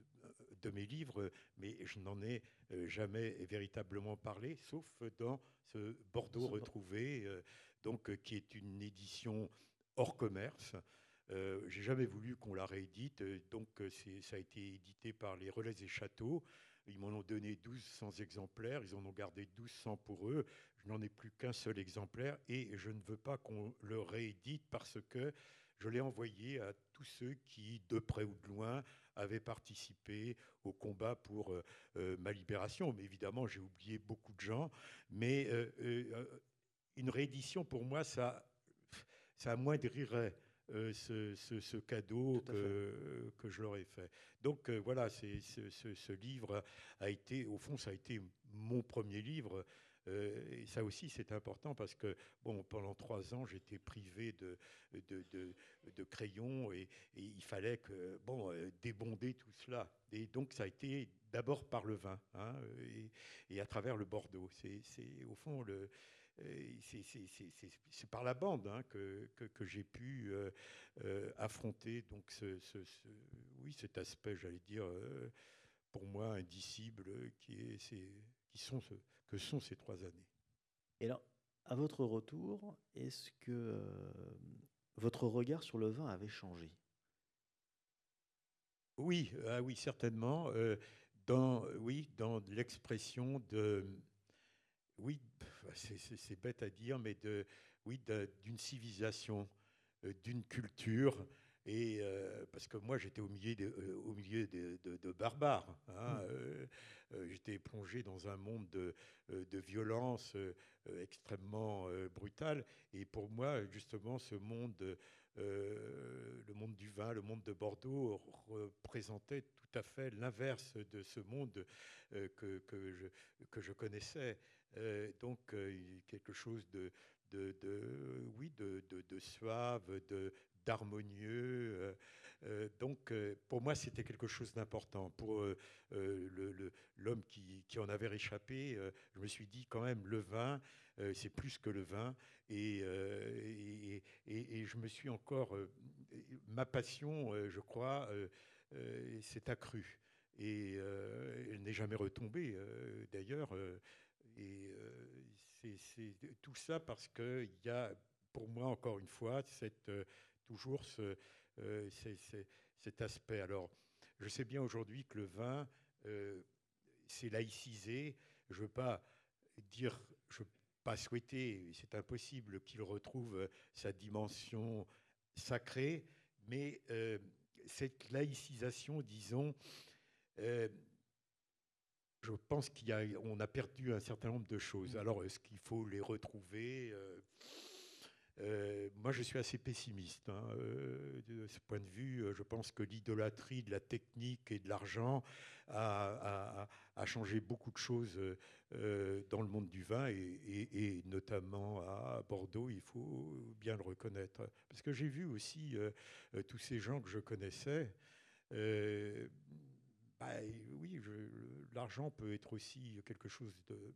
de, mes livres, mais je n'en ai jamais véritablement parlé, sauf dans ce Bordeaux retrouvé, donc qui est une édition hors commerce. Euh, J'ai jamais voulu qu'on la réédite, donc ça a été édité par les Relais et Châteaux. Ils m'en ont donné 1200 exemplaires, ils en ont gardé 1200 pour eux. Je n'en ai plus qu'un seul exemplaire et je ne veux pas qu'on le réédite parce que je l'ai envoyé à tous ceux qui, de près ou de loin, avaient participé au combat pour euh, euh, ma libération. Mais évidemment, j'ai oublié beaucoup de gens. Mais euh, une réédition, pour moi, ça, ça amoindrirait euh, ce, cadeau que, que, je leur ai fait. Donc euh, voilà, c'est, ce, livre a été, au fond, ça a été mon premier livre. Euh, et ça aussi, c'est important parce que bon, pendant trois ans, j'étais privé de, de, de, crayons et, il fallait que, bon, débonder tout cela. Et donc, ça a été d'abord par le vin hein, et, et, à travers le Bordeaux. C'est, au fond le, c'est par la bande hein, que, que, j'ai pu euh, euh, affronter donc ce, oui, cet aspect, j'allais dire, euh, pour moi indicible, qui, est, qui sont que sont ces trois années. Et alors, à votre retour, est-ce que votre regard sur le vin avait changé? Oui, ah oui, certainement. dans, oui, dans l'expression de oui, c'est bête à dire, mais de, oui, d'une civilisation, euh, d'une culture. Et euh, parce que moi, j'étais au milieu de, euh, au milieu de, barbares. Hein, mmh. j'étais plongé dans un monde de, de violence extrêmement brutale. Et pour moi, justement, ce monde, le monde du vin, le monde de Bordeaux, représentait tout à fait l'inverse de ce monde que, que, je, que je connaissais. Donc, quelque chose de, oui, de, suave, de, d'harmonieux. donc, pour moi, c'était quelque chose d'important. Pour l'homme qui, en avait réchappé, je me suis dit quand même, le vin, c'est plus que le vin. Et, et, je me suis encore... ma passion, je crois, s'est accrue. Et elle n'est jamais retombée, d'ailleurs. Et c'est tout ça parce qu'il y a, pour moi, encore une fois, cette, toujours ce, cet aspect. Alors, je sais bien aujourd'hui que le vin, c'est laïcisé. Je ne veux pas dire, je veux pas souhaiter, c'est impossible qu'il retrouve sa dimension sacrée, mais cette laïcisation, disons, je pense qu'on a, a, perdu un certain nombre de choses. Mmh. Alors, est-ce qu'il faut les retrouver euh, moi, je suis assez pessimiste hein, euh, de ce point de vue. Je pense que l'idolâtrie de la technique et de l'argent a, changé beaucoup de choses euh, dans le monde du vin et, notamment à Bordeaux, il faut bien le reconnaître. Parce que j'ai vu aussi tous ces gens que je connaissais. Bah, oui, l'argent peut être aussi quelque chose de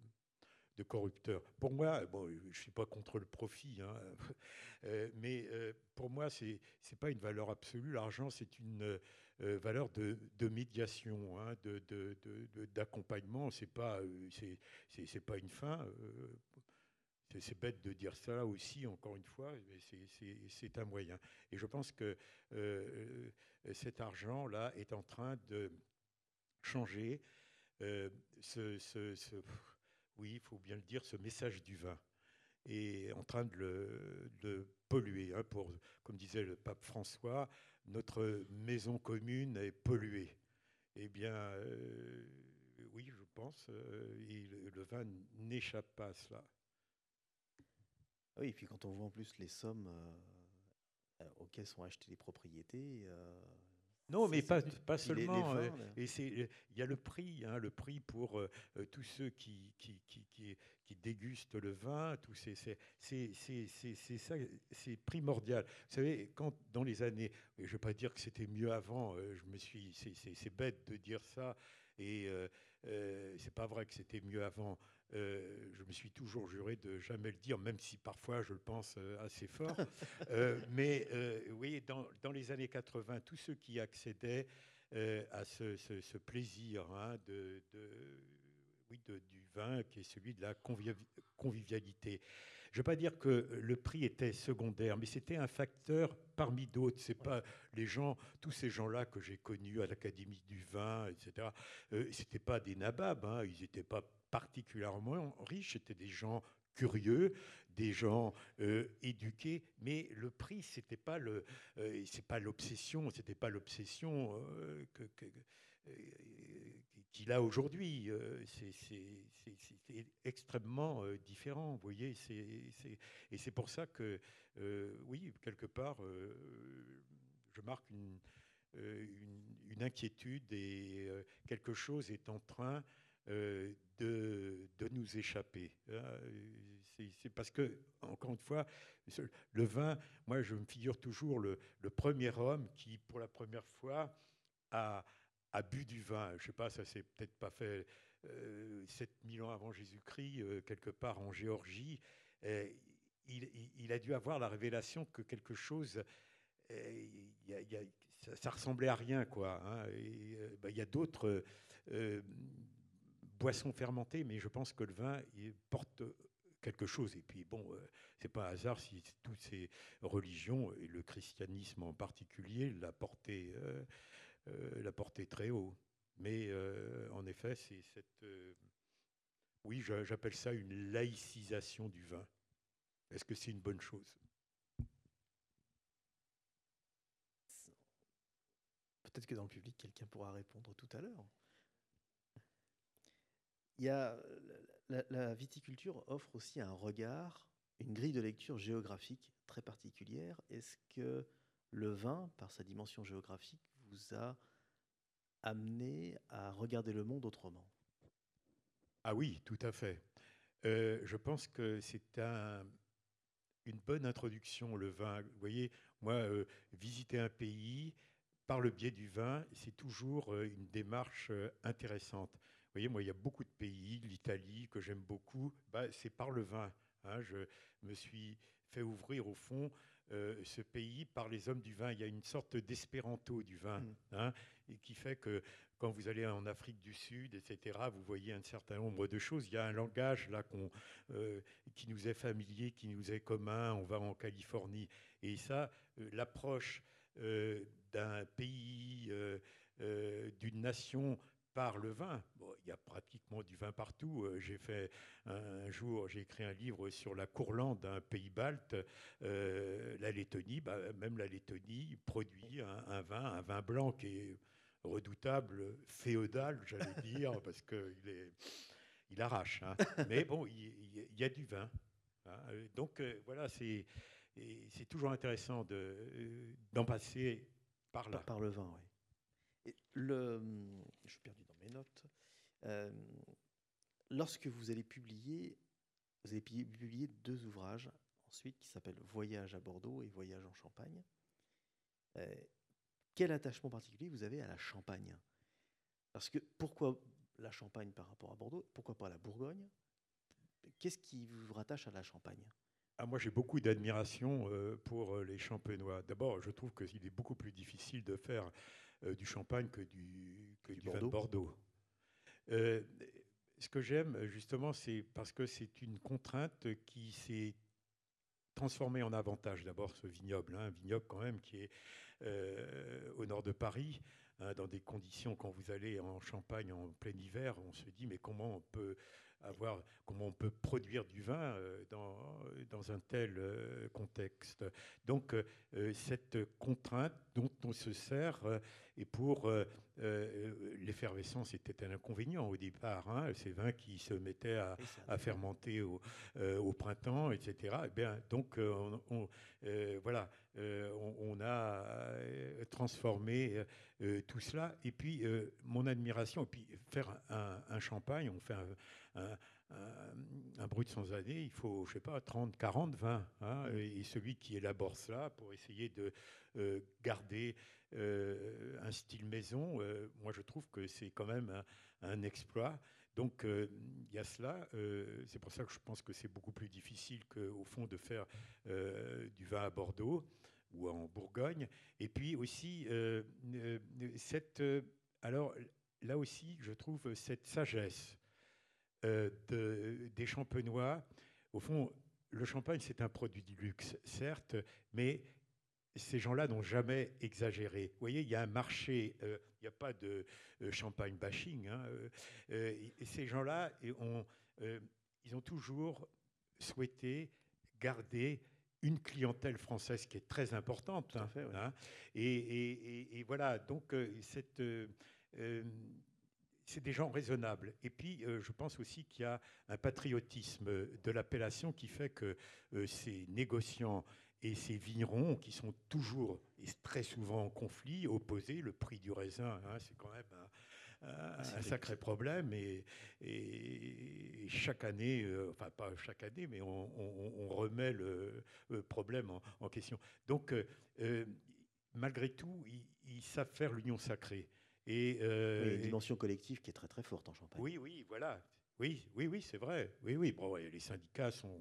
corrupteur. Pour moi, bon, je ne suis pas contre le profit, hein, euh, mais euh, pour moi, ce n'est pas une valeur absolue. L'argent, c'est une euh, valeur de, médiation, hein, d'accompagnement. De, ce n'est pas, pas une fin. c'est bête de dire ça aussi, encore une fois, mais c'est un moyen. Et je pense que cet argent-là est en train de changer. ce, ce, oui, il faut bien le dire, ce message du vin est en train de le polluer. Hein, pour, comme disait le pape François, notre maison commune est polluée. Eh bien, euh, oui, je pense, euh, le vin n'échappe pas à cela. Oui, et puis quand on voit en plus les sommes euh, auxquelles sont achetées les propriétés, non, mais pas, pas seulement. Euh, et il y a le prix, hein, le prix pour euh, euh, tous ceux qui, qui, qui, qui, dégustent le vin. Tout c'est c'est primordial. Vous savez, quand dans les années, je ne vais pas dire que c'était mieux avant. je me suis, c'est bête de dire ça. Et euh, c'est pas vrai que c'était mieux avant. Euh, je me suis toujours juré de jamais le dire, même si parfois je le pense euh, assez fort. Euh, mais oui, dans, dans, les années 80, tous ceux qui accédaient à ce, ce, plaisir hein, de, de, oui, de, du vin, qui est celui de la convivialité. Je ne veux pas dire que le prix était secondaire, mais c'était un facteur parmi d'autres. C'est pas les gens, tous ces gens-là que j'ai connus à l'Académie du vin, etc. Euh, c'était pas des nababs, hein, ils n'étaient pas particulièrement riches, c'était des gens curieux, des gens euh, éduqués, mais le prix c'était pas euh, c'est pas l'obsession, c'était pas l'obsession euh, que, qu'il a aujourd'hui. c'est extrêmement différent, vous voyez. et c'est pour ça que, oui, quelque part, je marque une, une, inquiétude et quelque chose est en train de, de, nous échapper. Hein c'est parce que, encore une fois, le vin, moi, je me figure toujours le, premier homme qui, pour la première fois, a, bu du vin. Je ne sais pas, ça s'est peut-être pas fait euh, 7000 ans avant Jésus-Christ, euh, quelque part en Géorgie. il, a dû avoir la révélation que quelque chose, euh, ça, ressemblait à rien, quoi. Hein. Euh, bah, il y a d'autres boissons fermentées, mais je pense que le vin porte quelque chose. Et puis, bon, euh, c'est pas un hasard si toutes ces religions, et le christianisme en particulier, l'a porté, euh, euh, l'a porté très haut. Mais en effet, c'est cette. oui, j'appelle ça une laïcisation du vin. Est-ce que c'est une bonne chose? Peut-être que dans le public, quelqu'un pourra répondre tout à l'heure. Y a la, viticulture offre aussi un regard, une grille de lecture géographique très particulière. Est-ce que le vin, par sa dimension géographique, vous a amené à regarder le monde autrement? Ah oui, tout à fait. Euh, je pense que c'est un, une bonne introduction, le vin. Vous voyez, moi, euh, visiter un pays par le biais du vin, c'est toujours euh, une démarche intéressante. Vous voyez, moi, il y a beaucoup de pays, l'Italie, que j'aime beaucoup, bah, c'est par le vin. Hein. je me suis fait ouvrir, au fond, ce pays par les hommes du vin. Il y a une sorte d'espéranto du vin, mmh. hein, et qui fait que quand vous allez en Afrique du Sud, etc., vous voyez un certain nombre de choses. Il y a un langage là euh, qui nous est familier, qui nous est commun. On va en Californie. Et ça, euh, l'approche euh, d'un pays, d'une nation par le vin. il y a pratiquement du vin partout. J'ai fait un, jour, j'ai écrit un livre sur la Courlande d'un pays balte, la Lettonie. Bah, même la Lettonie produit un, un, vin, un vin blanc qui est redoutable, féodal, j'allais dire, parce qu'il est, il arrache. Hein. Mais bon, il, y a du vin. Hein. Donc euh, voilà, c'est, c'est toujours intéressant de, euh, d'en passer par là. Par, le vin, oui. Je suis perdu dans mes notes. Euh, lorsque vous allez publier, vous deux ouvrages ensuite qui s'appellent Voyage à Bordeaux et Voyage en Champagne. Quel attachement particulier vous avez à la Champagne? Parce que pourquoi la Champagne par rapport à Bordeaux? Pourquoi pas la Bourgogne? Qu'est-ce qui vous rattache à la Champagne? Ah, moi, j'ai beaucoup d'admiration euh, pour euh, les champenois. D'abord, je trouve qu'il est beaucoup plus difficile de faire euh, du champagne que du, que du, vin de Bordeaux. ce que j'aime, justement, c'est parce que c'est une contrainte qui s'est transformée en avantage. D'abord, ce vignoble, hein, un vignoble quand même qui est euh, au nord de Paris, hein, dans des conditions, quand vous allez en Champagne en plein hiver, on se dit mais comment on peut avoir, comment on peut produire du vin euh, dans, dans un tel euh, contexte. Donc cette contrainte dont on se sert, et pour l'effervescence était un inconvénient au départ, hein, ces vins qui se mettaient à, fermenter au, au, printemps, etc. Et eh bien, donc on, voilà, on, a transformé tout cela. Et puis, mon admiration, et puis faire un, champagne, on fait un, un, brut sans année, il faut, je sais pas, 30, 40, 20. et celui qui élabore cela pour essayer de garder un style maison, moi je trouve que c'est quand même un, exploit. Donc il y a cela. c'est pour ça que je pense que c'est beaucoup plus difficile qu'au fond de faire du vin à Bordeaux ou en Bourgogne. Et puis aussi, euh, euh, cette, euh, alors là aussi, je trouve cette sagesse de, des champenois. Au fond, le champagne, c'est un produit du luxe, certes, mais ces gens-là n'ont jamais exagéré. Vous voyez, il y a un marché, il n'y a pas de champagne bashing. Hein, et ces gens-là, ont, ils ont toujours souhaité garder une clientèle française qui est très importante. Hein, hein. et, voilà, donc euh, euh, euh, c'est des gens raisonnables. Et puis, je pense aussi qu'il y a un patriotisme de l'appellation qui fait que ces négociants et ces vignerons, qui sont toujours et très souvent en conflit, opposés, le prix du raisin, hein, c'est quand même un sacré problème. Et, et, chaque année, euh, enfin pas chaque année, mais on, remet le, problème en, question. Donc, euh, euh, malgré tout, ils, savent faire l'union sacrée. Et, il y a une dimension collective qui est très très forte en Champagne. Oui, oui, voilà. Oui, oui, oui, c'est vrai. Oui, oui. Bon, les syndicats sont,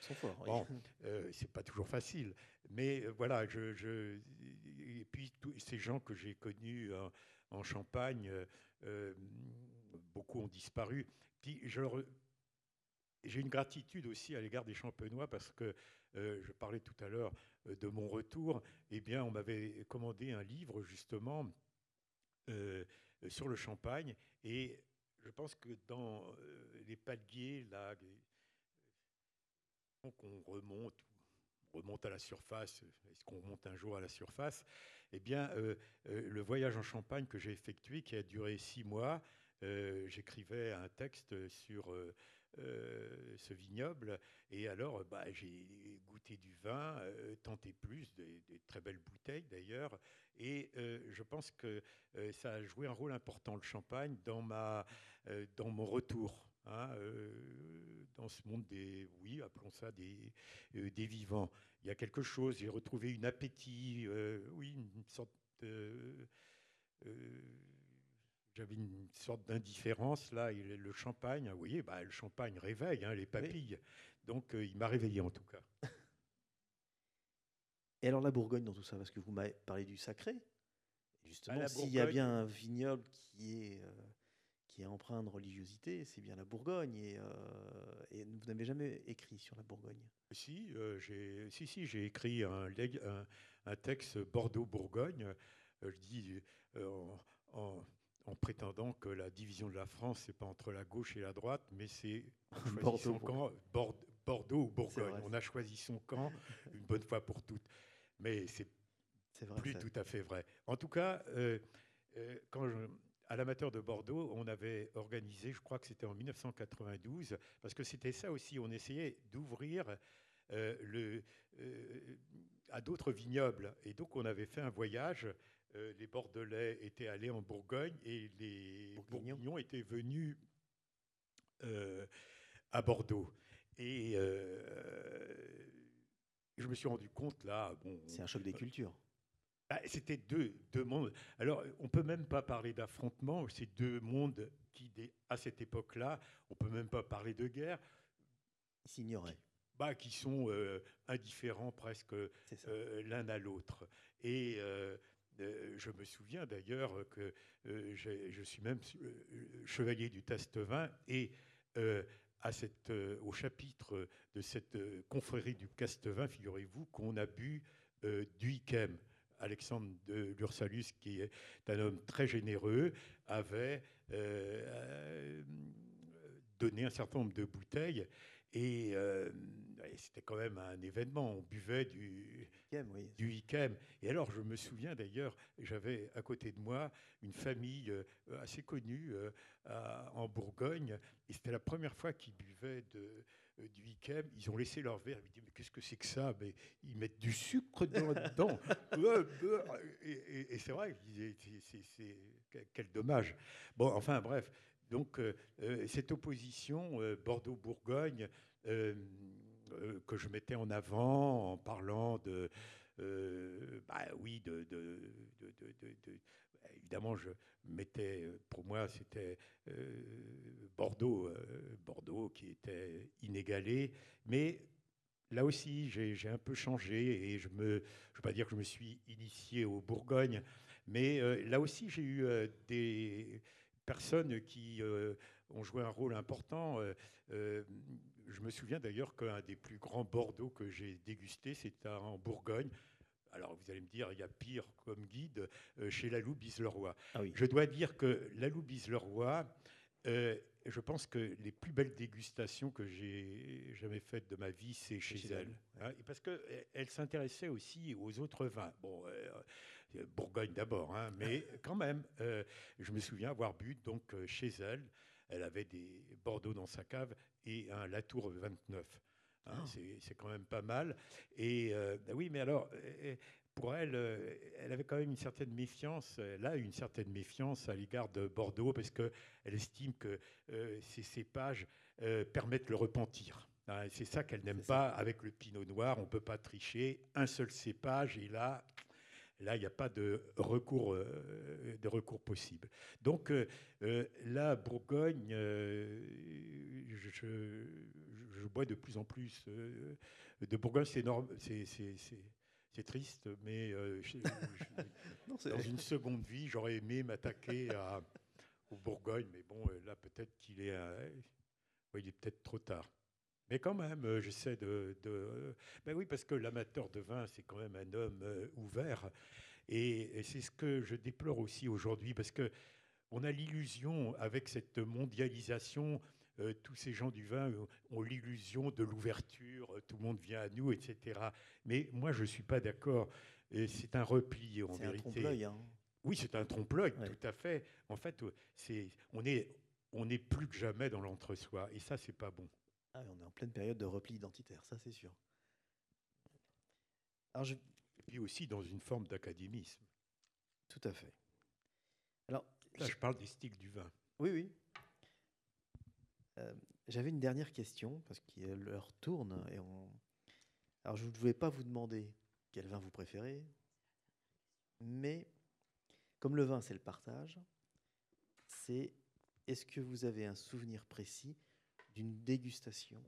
sont forts. Bon, c'est pas toujours facile, mais voilà. Je, je, et puis tous ces gens que j'ai connus en Champagne, euh, beaucoup ont disparu. j'ai une gratitude aussi à l'égard des champenois parce que euh, je parlais tout à l'heure euh, de mon retour. Eh bien, on m'avait commandé un livre justement sur le champagne. Et je pense que dans les paliers là, qu'on remonte, remonte à la surface, est-ce qu'on remonte un jour à la surface? Eh bien, euh, euh, le voyage en Champagne que j'ai effectué, qui a duré six mois, euh, j'écrivais un texte sur ce vignoble. Et alors, bah, j'ai goûté du vin, tenté plus, des, très belles bouteilles d'ailleurs. Et je pense que ça a joué un rôle important, le champagne, dans, ma, dans mon retour. Hein, dans ce monde des, oui, appelons ça des, des vivants. Il y a quelque chose, j'ai retrouvé une appétit, oui, une sorte de j'avais une sorte d'indifférence là. Et le champagne, vous voyez, bah, le champagne réveille hein, les papilles. Donc euh, il m'a réveillé en tout cas. Et alors la Bourgogne dans tout ça, parce que vous m'avez parlé du sacré. Justement, bah, s'il y a bien un vignoble qui est, euh, qui est empreint de religiosité, c'est bien la Bourgogne. Et, euh, et vous n'avez jamais écrit sur la Bourgogne? Si, j'ai si, si, écrit un, un, un texte Bordeaux-Bourgogne. je dis en en prétendant que la division de la France, c'est pas entre la gauche et la droite, mais c'est Bordeaux, Bordeaux ou Bourgogne. On a choisi son camp une bonne fois pour toutes. Mais c'est plus tout à fait vrai. En tout cas, euh, euh, quand à l'amateur de Bordeaux, on avait organisé, je crois que c'était en 1992, parce que c'était ça aussi, on essayait d'ouvrir euh, le, à d'autres vignobles. Et donc on avait fait un voyage euh, les Bordelais étaient allés en Bourgogne et les Bourguignons étaient venus euh, à Bordeaux. Et euh, je me suis rendu compte là. Bon, C'est un choc des cultures. Bah, c'était deux, deux mondes. Alors, on peut même pas parler d'affrontement. C'est deux mondes qui, à cette époque-là, on peut même pas parler de guerre. Ils s'ignoraient. Bah, qui sont indifférents presque l'un à l'autre. Et euh, je me souviens d'ailleurs que euh, je suis même euh, chevalier du Tastevin et à cette, au chapitre de cette confrérie du Castevin, figurez-vous qu'on a bu du Ikem. Alexandre de Lursalus, qui est un homme très généreux, avait donné un certain nombre de bouteilles et c'était quand même un événement. On buvait du, du Ikem. Et alors, je me souviens d'ailleurs, j'avais à côté de moi une famille euh, assez connue euh, en Bourgogne. Et c'était la première fois qu'ils buvaient de, euh, du Ikem. Ils ont laissé leur verre. Ils me disent Mais qu'est-ce que c'est que ça? Mais ils mettent du sucre dedans. et, et c'est vrai, c'est, quel dommage. Bon, enfin, bref. Donc, cette opposition Bordeaux-Bourgogne, euh, que je mettais en avant en parlant de, euh, bah oui, de, de, de, évidemment, je mettais, pour moi, c'était euh, Bordeaux, Bordeaux qui était inégalé, mais là aussi, j'ai un peu changé et je me, je ne veux pas dire que je me suis initié au Bourgogne, mais là aussi, j'ai eu des personnes qui ont joué un rôle important je me souviens d'ailleurs qu'un des plus grands Bordeaux que j'ai dégusté, c'était en Bourgogne. Alors vous allez me dire, il y a pire comme guide euh, chez Lalou Bisleroy. Ah Je dois dire que Lalou Bisleroy, euh, je pense que les plus belles dégustations que j'ai jamais faites de ma vie, c'est chez, elle. Hein, parce qu'elle elle, s'intéressait aussi aux autres vins. Bon, euh, Bourgogne d'abord, hein, mais quand même, je me souviens avoir bu donc chez elle. Elle avait des Bordeaux dans sa cave et un Latour 29. Hein, ah. C'est quand même pas mal. Et euh, bah oui, mais alors, euh, pour elle, euh, elle avait quand même une certaine méfiance, elle a une certaine méfiance à l'égard de Bordeaux parce qu'elle estime que ces cépages permettent le repentir. Hein, c'est ça qu'elle n'aime pas avec le pinot noir. On ne peut pas tricher. Un seul cépage, et là, là, il n'y a pas de recours, de recours possible. Donc, la Bourgogne, je, bois de plus en plus euh, de Bourgogne. C'est c'est triste, mais euh, dans une seconde vie, j'aurais aimé m'attaquer au Bourgogne, mais bon, euh, là peut-être qu'il est, il est peut-être trop tard. Mais quand même, j'essaie de, Ben oui, parce que l'amateur de vin, c'est quand même un homme ouvert, et, et c'est ce que je déplore aussi aujourd'hui, parce que on a l'illusion avec cette mondialisation euh, tous ces gens du vin ont l'illusion de l'ouverture, euh, tout le monde vient à nous, etc. Mais moi, je ne suis pas d'accord. C'est un repli, en vérité. C'est un trompe-l'œil. Hein. Oui, c'est un trompe-l'œil, tout à fait. En fait, c'est, on est on est plus que jamais dans l'entre-soi. Et ça, c'est pas bon. Ah, on est en pleine période de repli identitaire, ça c'est sûr. Alors Et puis aussi dans une forme d'académisme. Tout à fait. Alors, Là, je parle des styles du vin. Oui, oui. Euh, j'avais une dernière question, parce que l'heure tourne. Et on... Alors, je ne voulais pas vous demander quel vin vous préférez, mais comme le vin, c'est le partage, c'est est-ce que vous avez un souvenir précis d'une dégustation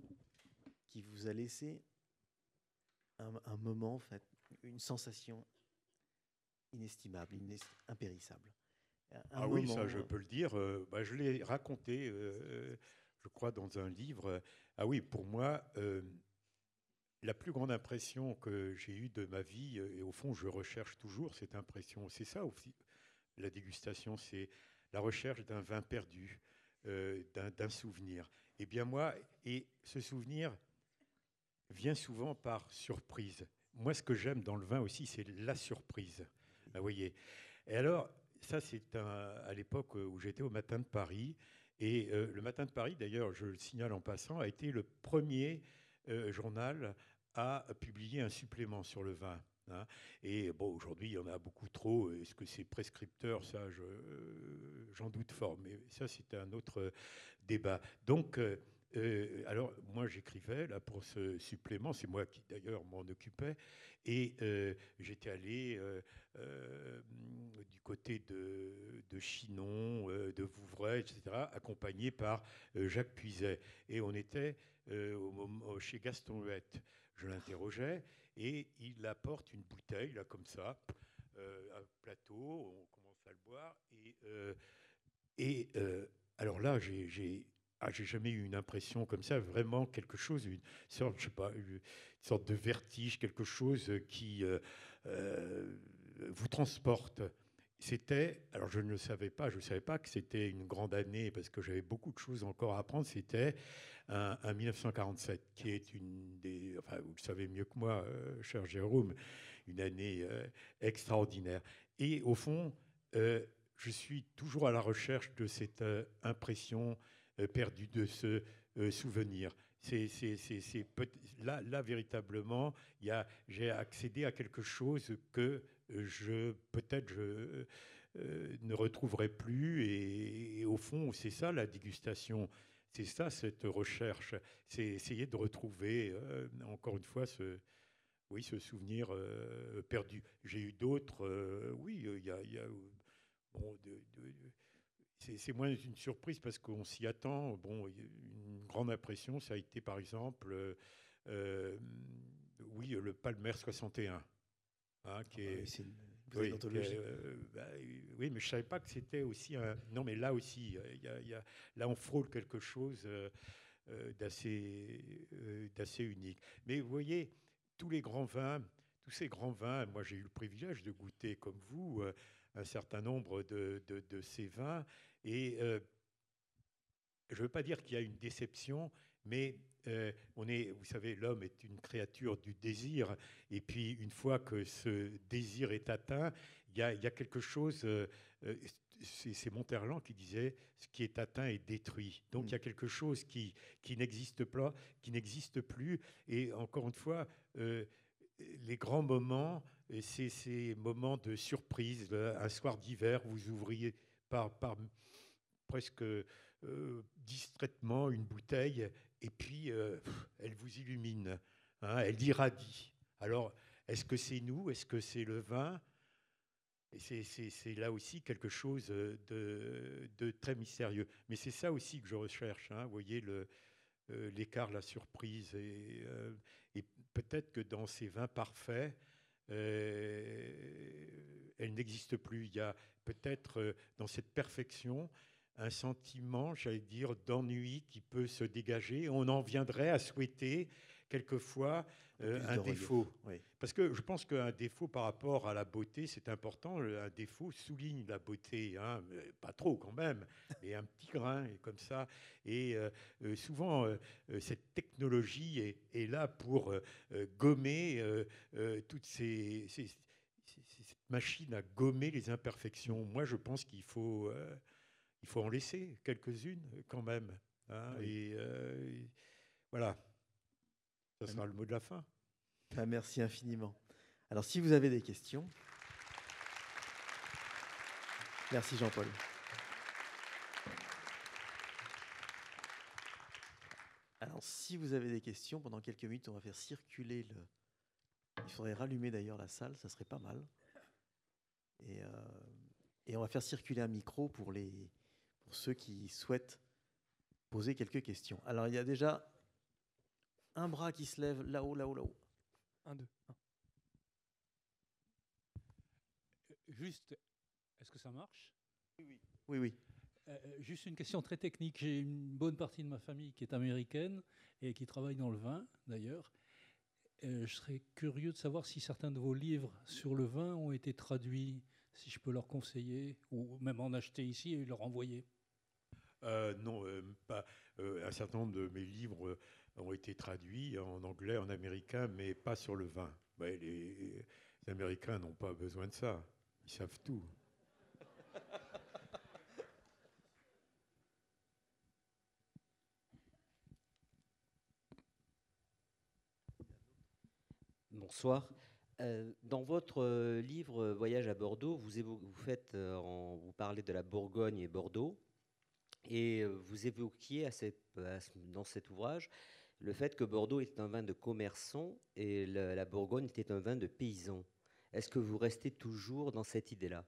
qui vous a laissé un, moment, en fait, une sensation inestimable, impérissable Ah oui, ça je peux le dire. Euh, bah, je l'ai raconté, euh, je crois, dans un livre. Ah oui, pour moi, euh, la plus grande impression que j'ai eue de ma vie, et au fond je recherche toujours cette impression, c'est ça aussi, la dégustation, c'est la recherche d'un vin perdu, d'un souvenir. Eh bien moi, et ce souvenir vient souvent par surprise. Moi, ce que j'aime dans le vin aussi, c'est la surprise. Vous voyez. Et alors, ça, c'est à l'époque où j'étais au Matin de Paris. Et euh, le Matin de Paris, d'ailleurs, je le signale en passant, a été le premier euh, journal à publier un supplément sur le vin. Hein. Et bon, aujourd'hui, il y en a beaucoup trop. Est-ce que c'est prescripteur? Ça, euh, j'en doute fort. Mais ça, c'est un autre Donc, euh, alors, moi, j'écrivais là pour ce supplément, c'est moi qui d'ailleurs m'en occupais, et euh, j'étais allé euh, du côté de, Chinon, de Vouvray, etc., accompagné par Jacques Puiset. Et on était chez Gaston Huette. Je l'interrogeais, et il apporte une bouteille, là, comme ça, un plateau, on commence à le boire, et, et alors là, j'ai ah, j'ai jamais eu une impression comme ça, vraiment quelque chose, une sorte, je sais pas, une sorte de vertige, quelque chose qui euh, euh, vous transporte. C'était, alors je ne le savais pas, je ne savais pas que c'était une grande année parce que j'avais beaucoup de choses encore à apprendre. C'était un, 1947 qui est une des, enfin vous le savez mieux que moi, euh, cher Jérôme, une année extraordinaire. Et au fond, je suis toujours à la recherche de cette impression euh, perdu de ce euh, souvenir. C'est, là, véritablement, j'ai accédé à quelque chose que je peut-être je euh, ne retrouverai plus. Et, au fond, c'est ça la dégustation. C'est ça cette recherche. C'est essayer de retrouver, encore une fois, ce, souvenir perdu. J'ai eu d'autres, oui, il y a bon, de, c'est moins une surprise parce qu'on s'y attend. Bon, une grande impression, ça a été par exemple, euh, euh, oui, le Palmer 61. Hein, qui ah bah est, euh, bah, oui, mais je savais pas que c'était aussi un. Non, mais là aussi, y a, là on frôle quelque chose d'assez d'assez unique. Mais vous voyez, tous les grands vins, tous ces grands vins, moi j'ai eu le privilège de goûter comme vous un certain nombre de, ces vins. Et euh, je ne veux pas dire qu'il y a une déception, mais euh, on est, vous savez, l'homme est une créature du désir. Et puis, une fois que ce désir est atteint, il y a, quelque chose. Euh, c'est Monterland qui disait ce qui est atteint est détruit. Donc il y a quelque chose qui n'existe pas, qui n'existe plus. Et encore une fois, les grands moments, c'est ces moments de surprise. Un soir d'hiver, vous ouvriez presque euh, distraitement une bouteille et puis euh, elle vous illumine, hein, elle irradie. Alors, est-ce que c'est nous? Est-ce que c'est le vin? Et c'est là aussi quelque chose de, très mystérieux. Mais c'est ça aussi que je recherche. Hein, vous voyez euh, l'écart, la surprise. Et, et peut-être que dans ces vins parfaits, elle n'existe plus. Il y a peut-être dans cette perfection un sentiment, j'allais dire, d'ennui qui peut se dégager. On en viendrait à souhaiter quelquefois euh, un défaut. Parce que je pense qu'un défaut par rapport à la beauté, c'est important. Un défaut souligne la beauté, hein, pas trop quand même, mais un petit grain et comme ça. Et euh, euh, souvent, cette technologie est, là pour gommer toutes ces, ces, ces, machines à gommer les imperfections. Moi, je pense qu'il faut il faut en laisser quelques-unes quand même. Hein, et, voilà, ça sera le mot de la fin. Ben, merci infiniment. Alors si vous avez des questions. Merci Jean-Paul. Alors si vous avez des questions, pendant quelques minutes, on va faire circuler le... Il faudrait rallumer d'ailleurs la salle, ça serait pas mal. Et, euh, et, on va faire circuler un micro pour, les, pour ceux qui souhaitent poser quelques questions. Alors il y a déjà un bras qui se lève là-haut, là-haut, là-haut. Un, deux. Juste, est-ce que ça marche? Oui, oui. oui, euh, juste une question très technique. J'ai une bonne partie de ma famille qui est américaine et qui travaille dans le vin, d'ailleurs. Euh, je serais curieux de savoir si certains de vos livres sur le vin ont été traduits, si je peux leur conseiller, ou même en acheter ici et leur envoyer. Euh, non, pas. un certain nombre de mes livres ont été traduits en anglais, en américain, mais pas sur le vin. les, Américains n'ont pas besoin de ça. Ils savent tout. Bonsoir. Euh, dans votre euh, livre Voyage à Bordeaux, vous, vous, euh, parlez de la Bourgogne et Bordeaux, et vous évoquiez dans cet ouvrage le fait que Bordeaux était un vin de commerçants et la Bourgogne était un vin de paysans. Est-ce que vous restez toujours dans cette idée-là?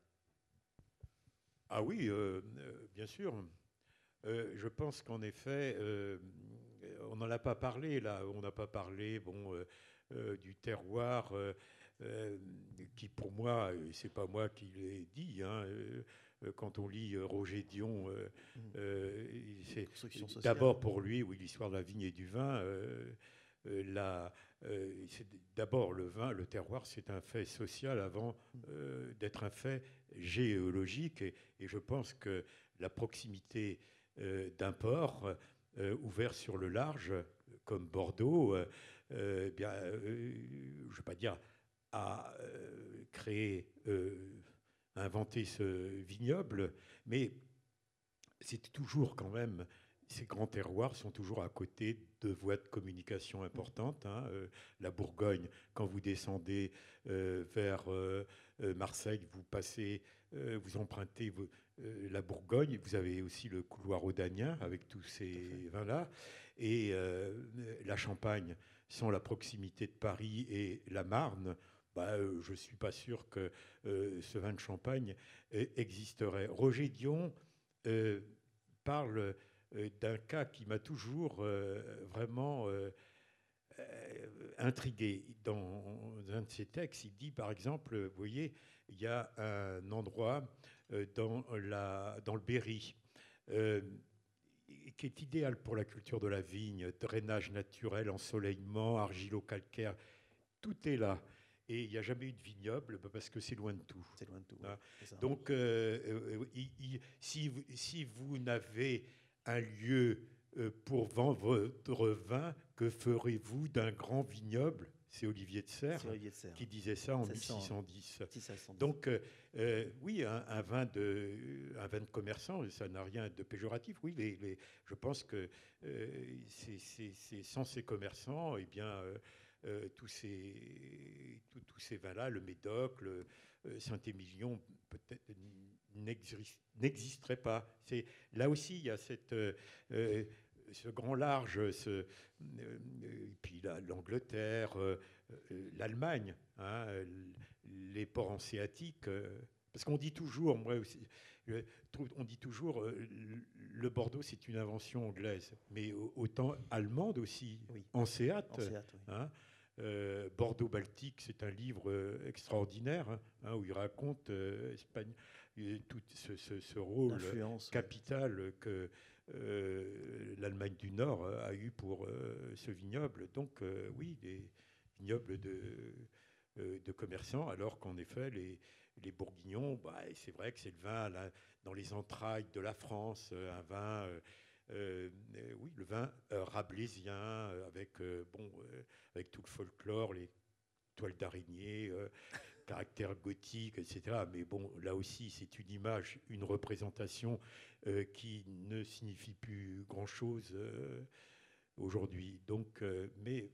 Ah oui, euh, euh, bien sûr. Euh, je pense qu'en effet, on n'en a pas parlé là. On n'a pas parlé, du terroir, qui pour moi, et c'est pas moi qui l'ai dit. Hein, quand on lit Roger Dion, mmh. c'est d'abord pour lui, oui, l'histoire de la vigne et du vin. la, d'abord le vin, le terroir, c'est un fait social avant mmh. d'être un fait géologique et, je pense que la proximité euh, d'un port euh, ouvert sur le large, comme Bordeaux, euh, eh bien, je ne vais pas dire a créé, inventé ce vignoble, mais c'est toujours quand même ces grands terroirs sont toujours à côté de voies de communication importantes. Hein. la Bourgogne, quand vous descendez vers euh, Marseille, vous passez, euh, vous empruntez euh, la Bourgogne, vous avez aussi le couloir audanien avec tous ces vins-là, et la Champagne, sans la proximité de Paris et la Marne, bah, je ne suis pas sûr que ce vin de Champagne existerait. Roger Dion parle d'un cas qui m'a toujours vraiment euh, intrigué. Dans un de ses textes, il dit par exemple, vous voyez, il y a un endroit euh, dans, le Berry euh, qui est idéal pour la culture de la vigne, drainage naturel, ensoleillement, argilo-calcaire, tout est là. Et il n'y a jamais eu de vignoble parce que c'est loin de tout. C'est loin de tout. Hein? Donc, si, vous, si vous n'avez un lieu pour vendre votre vin, que ferez-vous d'un grand vignoble? C'est Olivier de Serres, qui disait ça en 1610. Donc, euh, euh, oui, un, vin de, un vin de commerçant, ça n'a rien de péjoratif. Oui, les, je pense que euh, c'est sans ces commerçants, eh bien, tous ces, tous ces vins-là, le Médoc, le Saint-Émilion, peut-être n'existerait pas. C'est là aussi, il y a cette ce grand large, ce, euh, et puis l'Angleterre, euh, euh, l'Allemagne, hein, les ports hanséatiques. parce qu'on dit toujours, moi aussi, on dit toujours, le Bordeaux c'est une invention anglaise, mais autant allemande aussi, oui. hanséate. Hein. Bordeaux Baltique, c'est un livre extraordinaire hein, où il raconte Espagne, tout ce, ce rôle capital que euh, l'Allemagne du Nord a eu pour euh, ce vignoble. Donc euh, oui, des vignobles de, de commerçants, alors qu'en effet, les, les Bourguignons, bah, c'est vrai que c'est le vin dans les entrailles de la France, un vin, oui, le vin rabelaisien, avec, bon, avec tout le folklore, les toiles d'araignée, caractère gothique, etc. Mais bon, là aussi, c'est une image, une représentation qui ne signifie plus grand-chose aujourd'hui. Donc, mais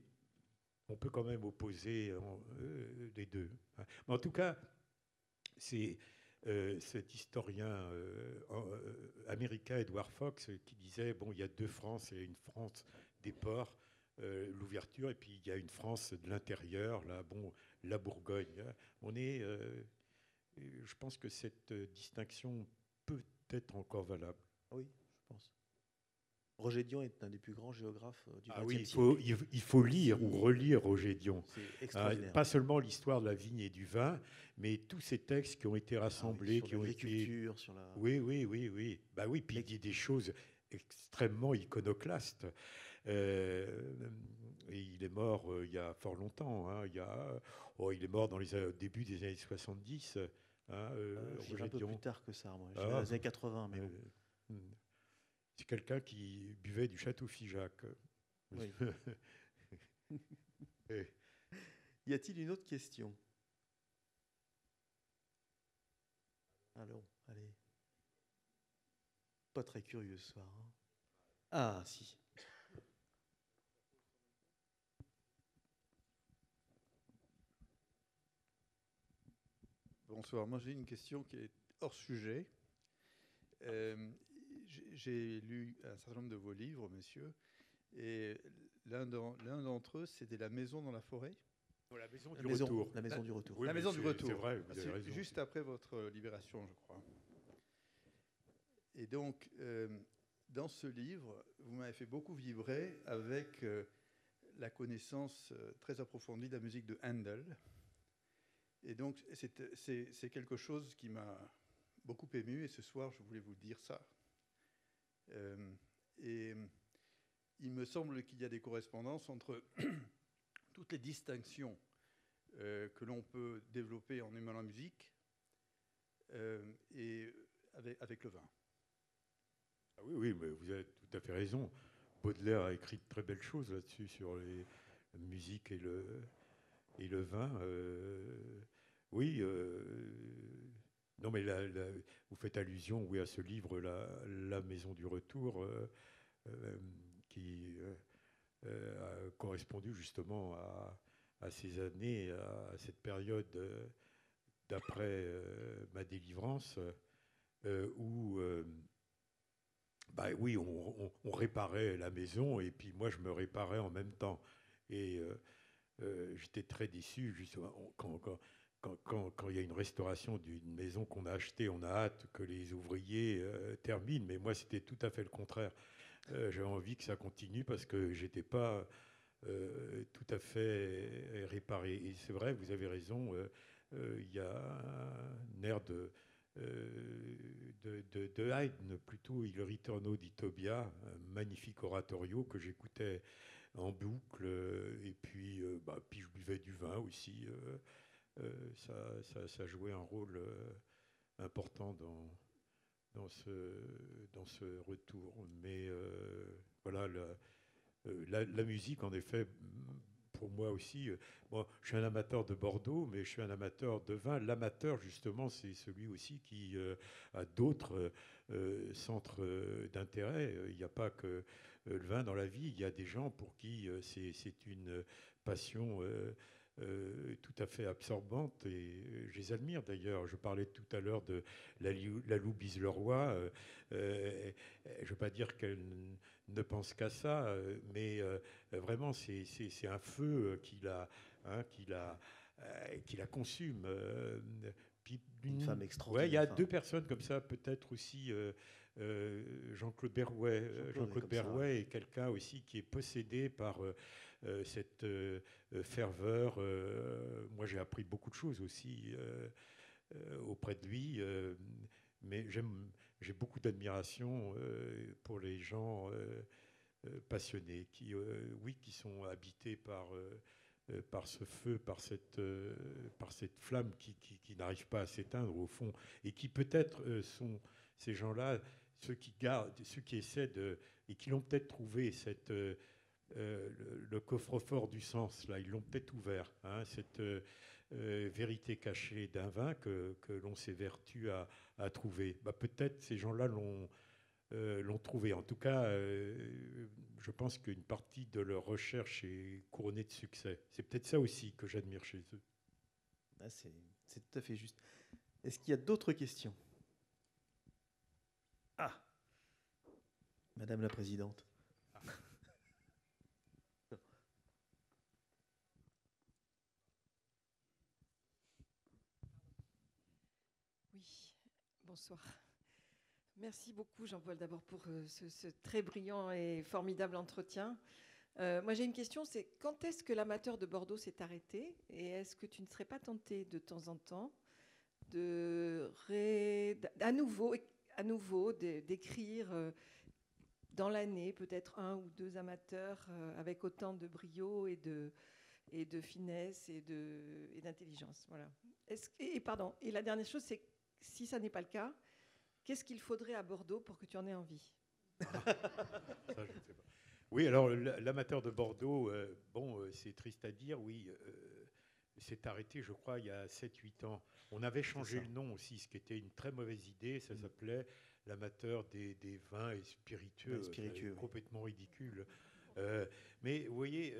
on peut quand même opposer les deux. Hein. Mais en tout cas, c'est euh, cet historien euh, euh, américain Edward Fox qui disait bon, il y a deux France, il y a une France des ports, l'ouverture, et puis il y a une France de l'intérieur, là, bon, la Bourgogne. On est, je pense que cette distinction peut être encore valable. Oui, je pense. Roger Dion est un des plus grands géographes euh, du ah oui, il faut, il, faut lire ou relire Roger Dion. Ah, pas seulement l'histoire de la vigne et du vin, mais tous ces textes qui ont été rassemblés, ah qui ont été. Sur la... Oui, oui, oui, oui. Bah oui, puis il dit des choses extrêmement iconoclastes. Euh, et il est mort euh, il y a fort longtemps. Hein, il, y a, oh, il est mort dans les débuts des années 70. Hein, euh, un peu plus tard que ça, moi. Ah. Les années 80, mais. Hmm. C'est quelqu'un qui buvait du château Figeac. Oui. y a-t-il une autre question? Allons, allez. Pas très curieux ce soir. Hein. ah, si. Bonsoir. Moi, j'ai une question qui est hors sujet. Euh, j'ai lu un certain nombre de vos livres, monsieur, et l'un d'entre eux, c'était La maison dans la forêt. la maison du retour. La maison du retour. la maison du retour. C'est vrai, vous avez raison. Juste après votre libération, je crois. Et donc, euh, dans ce livre, vous m'avez fait beaucoup vibrer avec euh, la connaissance euh, très approfondie de la musique de Handel. Et donc, c'est quelque chose qui m'a beaucoup ému. Et ce soir, je voulais vous dire ça. Euh, et il me semble qu'il y a des correspondances entre toutes les distinctions euh, que l'on peut développer en aimant la musique euh, et avec, le vin. Ah oui, oui, mais vous avez tout à fait raison. Baudelaire a écrit de très belles choses là-dessus, sur la musique et le, et le vin. oui, non, mais vous faites allusion oui, à ce livre, La, Maison du Retour, euh, euh, qui euh, a correspondu justement à, ces années, à, cette période d'après ma délivrance, où, bah, oui, on, réparait la maison, et puis moi, je me réparais en même temps. Et j'étais très déçu, justement, quand, il y a une restauration d'une maison qu'on a achetée, on a hâte que les ouvriers euh, terminent. Mais moi, c'était tout à fait le contraire. Euh, j'avais envie que ça continue parce que j'étais pas euh, tout à fait réparé. Et c'est vrai, vous avez raison. Il y a un air de, de, Haydn, plutôt Il Ritorno di Tobia, un magnifique oratorio que j'écoutais en boucle. Et puis, bah, puis je buvais du vin aussi. Euh, ça, ça, a joué un rôle euh, important dans, dans, ce, dans ce retour. Mais euh, voilà, la, la, musique, en effet, pour moi aussi, moi, je suis un amateur de Bordeaux, mais je suis un amateur de vin. L'amateur, justement, c'est celui aussi qui a d'autres centres d'intérêt. Il n'y a pas que le vin dans la vie, il y a des gens pour qui c'est une passion euh, tout à fait absorbante et euh, je les admire d'ailleurs. Je parlais tout à l'heure de la, la Loubise Leroy. Euh, je ne veux pas dire qu'elle ne pense qu'à ça, mais vraiment c'est un feu qui la, hein, qui la, qui la consume. une femme extraordinaire. il y a deux personnes comme ça, peut-être aussi. Jean-Claude Berrouet. Jean-Claude Berrouet est quelqu'un aussi qui est possédé par euh, cette euh, ferveur. Euh, moi, j'ai appris beaucoup de choses aussi auprès de lui, mais j'ai beaucoup d'admiration pour les gens passionnés, qui, oui, qui sont habités par par ce feu, par cette, par cette flamme qui, qui, n'arrive pas à s'éteindre au fond, et qui peut-être sont ces gens-là, ceux qui gardent, ceux qui essaient de, et qui l'ont peut-être trouvé cette, le, coffre-fort du sens, là, ils l'ont peut-être ouvert, hein, cette vérité cachée d'un vin que, l'on s'évertue à, à trouver. Bah, peut-être ces gens-là l'ont trouvé. En tout cas, je pense qu'une partie de leur recherche est couronnée de succès. C'est peut-être ça aussi que j'admire chez eux. Ah, c'est tout à fait juste. Est-ce qu'il y a d'autres questions? Ah Madame la Présidente. Oui, bonsoir. Merci beaucoup Jean-Paul d'abord pour euh, ce, très brillant et formidable entretien. Euh, moi j'ai une question, c'est quand est-ce que l'amateur de Bordeaux s'est arrêté et est-ce que tu ne serais pas tenté de temps en temps de à nouveau, à nouveau d'écrire euh, dans l'année peut-être un ou deux amateurs avec autant de brio et de, et de finesse et d'intelligence. Et voilà. et, pardon, et la dernière chose, c'est si ça n'est pas le cas, Qu'est-ce qu'il faudrait à Bordeaux pour que tu en aies envie? Oui, alors l'amateur de Bordeaux, euh, bon, euh, c'est triste à dire, oui, euh, s'est arrêté, je crois, il y a 7-8 ans. On avait changé le nom aussi, ce qui était une très mauvaise idée. Ça mm. s'appelait l'amateur des, vins et spiritueux, spiritueux complètement ridicule. mais vous voyez,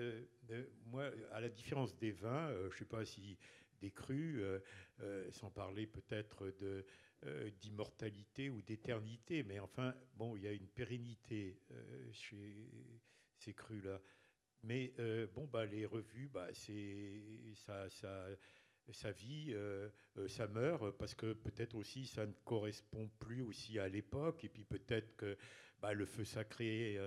moi, à la différence des vins, je ne sais pas si des crus, sans parler peut-être de euh, d'immortalité ou d'éternité, mais enfin, bon, il y a une pérennité euh, chez ces crus-là. Mais euh, bon, bah, les revues, bah, c'est ça, ça, ça vit, ça meurt, parce que peut-être aussi ça ne correspond plus aussi à l'époque, et puis peut-être que bah, le feu sacré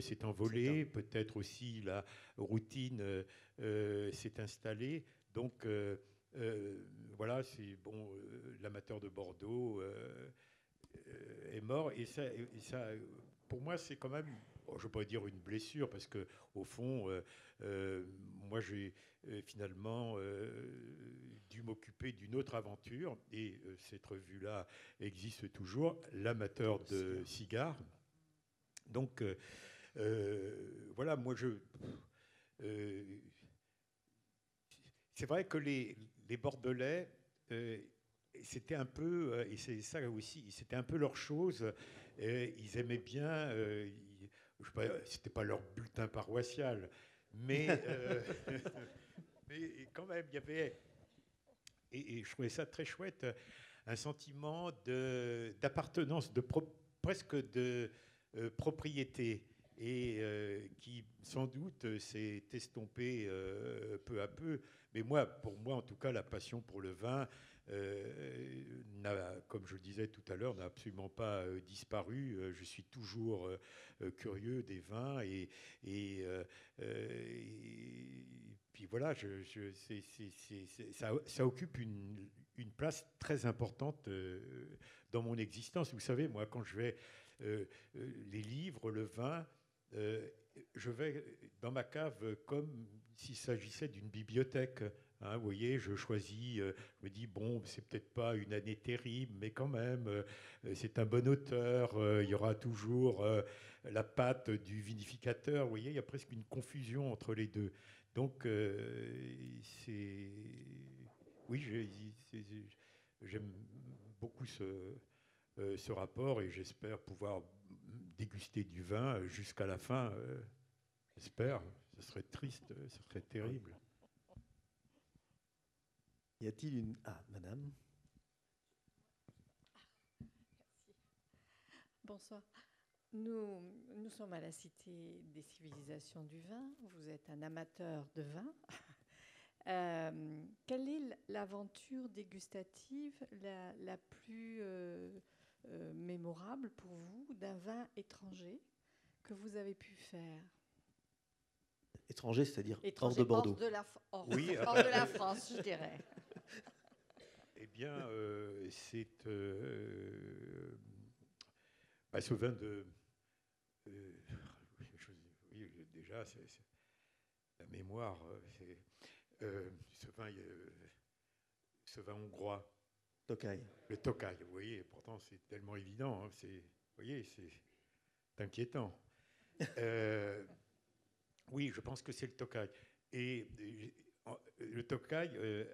s'est envolé, peut-être aussi la routine s'est installée. Donc, euh, voilà, c'est bon, euh, l'amateur de Bordeaux euh, est mort et ça, ça pour moi, c'est quand même, je pas dire une blessure, parce que au fond, moi, j'ai finalement dû m'occuper d'une autre aventure, et cette revue-là existe toujours, l'amateur de cigares. Donc, voilà, moi, je. C'est vrai que les, les Bordelais, euh, c'était un peu, euh, et c'est ça aussi, c'était un peu leur chose. ils aimaient bien, euh, c'était pas leur bulletin paroissial, mais, mais quand même, il y avait, et, je trouvais ça très chouette, un sentiment d'appartenance, de, presque de propriété et qui sans doute s'est estompé peu à peu mais moi, pour moi, en tout cas, la passion pour le vin, euh, comme je le disais tout à l'heure, n'a absolument pas euh, disparu. Euh, je suis toujours curieux des vins et, puis voilà, ça, occupe une, place très importante dans mon existence. Vous savez, moi, quand je vais les livres, le vin, je vais dans ma cave comme s'il s'agissait d'une bibliothèque. Hein, vous voyez, je choisis, euh, je me dis, bon, c'est peut-être pas une année terrible, mais quand même, euh, c'est un bon auteur, euh, il y aura toujours la patte du vinificateur. Vous voyez, il y a presque une confusion entre les deux. Donc, c'est. Oui, j'aime beaucoup ce rapport et j'espère pouvoir déguster du vin jusqu'à la fin. j'espère. Ce serait triste, ce serait terrible. Y a-t-il une... Ah, madame. Bonsoir. Nous, nous sommes à la Cité des civilisations du vin. Vous êtes un amateur de vin. Euh, quelle est l'aventure dégustative la, la plus euh, euh, mémorable pour vous d'un vin étranger que vous avez pu faire? Étranger, c'est-à-dire hors de Bordeaux. Hors de la, oui, hors de la France, je dirais. Eh bien, euh, c'est euh, bah, ce vin de. Euh, oui, déjà, c'est la mémoire. C'est ce vin, ce vin hongrois. Tokai. Le Tokai, vous voyez, pourtant c'est tellement évident. Hein, c'est, vous voyez, c'est inquiétant. oui, je pense que c'est le Tokai. Et, le Tokai,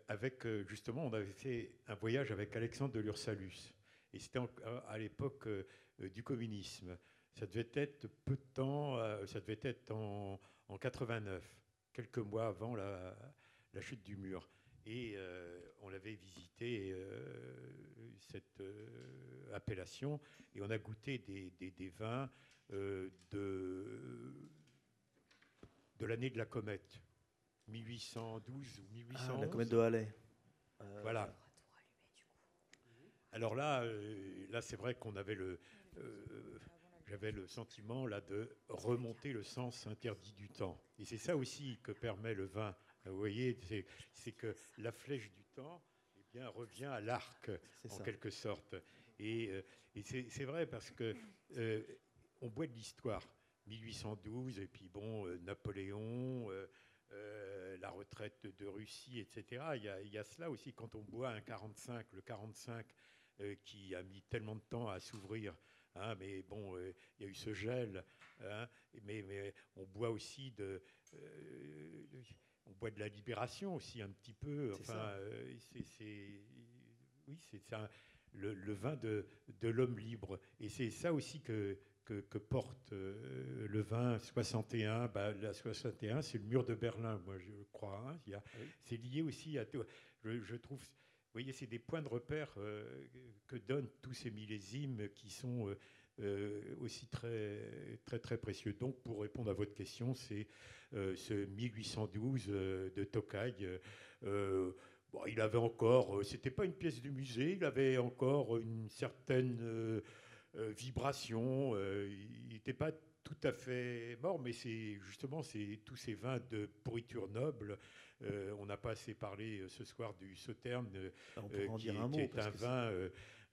avec justement, on avait fait un voyage avec Alexandre de Lursalus. Et c'était à l'époque du communisme. Ça devait être peu de temps, ça devait être en, en 89, quelques mois avant la, chute du mur. Et euh, on avait visité euh, cette euh, appellation et on a goûté des, vins de, de l'année de la comète, 1812 ou 1811. Ah, la comète de Halley. voilà. Alors là, là c'est vrai qu'on avait le, j'avais le sentiment là de remonter le sens interdit du temps. Et c'est ça aussi que permet le vin vous voyez, c'est que la flèche du temps eh bien, revient à l'arc, en quelque sorte. Et, euh, c'est vrai parce que euh, on boit de l'histoire. 1812, et puis bon, euh, Napoléon, la retraite de Russie, etc. Il y, a, il y, a, cela aussi quand on boit un 45, le 45 qui a mis tellement de temps à s'ouvrir. Hein, mais bon, il y a eu ce gel. Hein, mais, mais, on boit aussi de on boit de la libération aussi un petit peu. Enfin, euh, c'est oui, c'est le, le, vin de, de l'homme libre. Et c'est ça aussi que, que, porte euh, le vin 61. Bah, la 61, c'est le mur de Berlin, moi je crois. Hein. Il C'est lié aussi à tout. Je, trouve. Vous voyez, c'est des points de repère euh, que donnent tous ces millésimes qui sont aussi très, très, très précieux. Donc, pour répondre à votre question, c'est euh, ce 1812 euh, de Tokai. Euh, bon, il avait encore, c'était pas une pièce de musée, il avait encore une certaine vibration. il n'était pas tout à fait mort, mais c'est justement tous ces vins de pourriture noble. On n'a pas assez parlé ce soir du Sauterne, qui, est un vin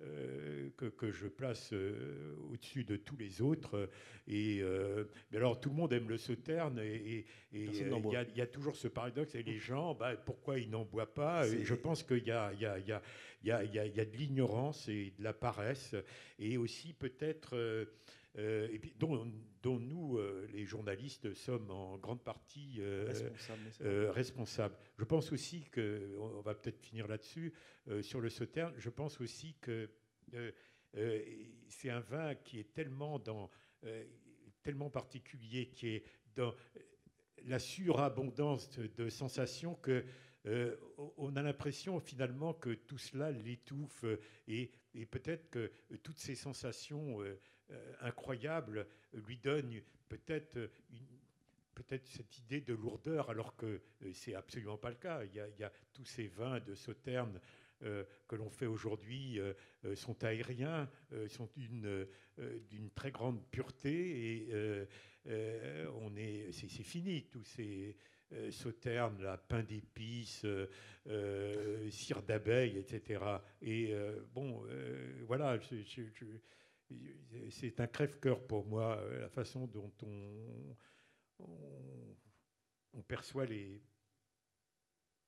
euh, que, que, je place euh, au-dessus de tous les autres. Et euh, mais alors tout le monde aime le sauterne et il y, y, a toujours ce paradoxe et les gens, bah, pourquoi ils n'en boivent pas? Je pense qu'il y a, y, a, y, a, y, a, y a de l'ignorance et de la paresse et aussi peut-être euh, et puis, dont, nous, euh, les journalistes, sommes en grande partie euh, responsables, Je pense aussi que, on va peut-être finir là-dessus, sur le Sauterne, je pense aussi que c'est un vin qui est tellement, dans, tellement particulier, qui est dans la surabondance de sensations que on a l'impression finalement que tout cela l'étouffe et, et peut-être que toutes ces sensations euh, incroyable lui donne peut-être peut-être cette idée de lourdeur, alors que euh, c'est absolument pas le cas. Il y a, tous ces vins de Sauterne euh, que l'on fait aujourd'hui sont aériens, sont d'une très grande pureté et on est c'est fini tous ces Sauterne, la pain d'épices, cire d'abeille, etc. Et bon, voilà, je, c'est un crève-cœur pour moi, euh, la façon dont on, on, perçoit les,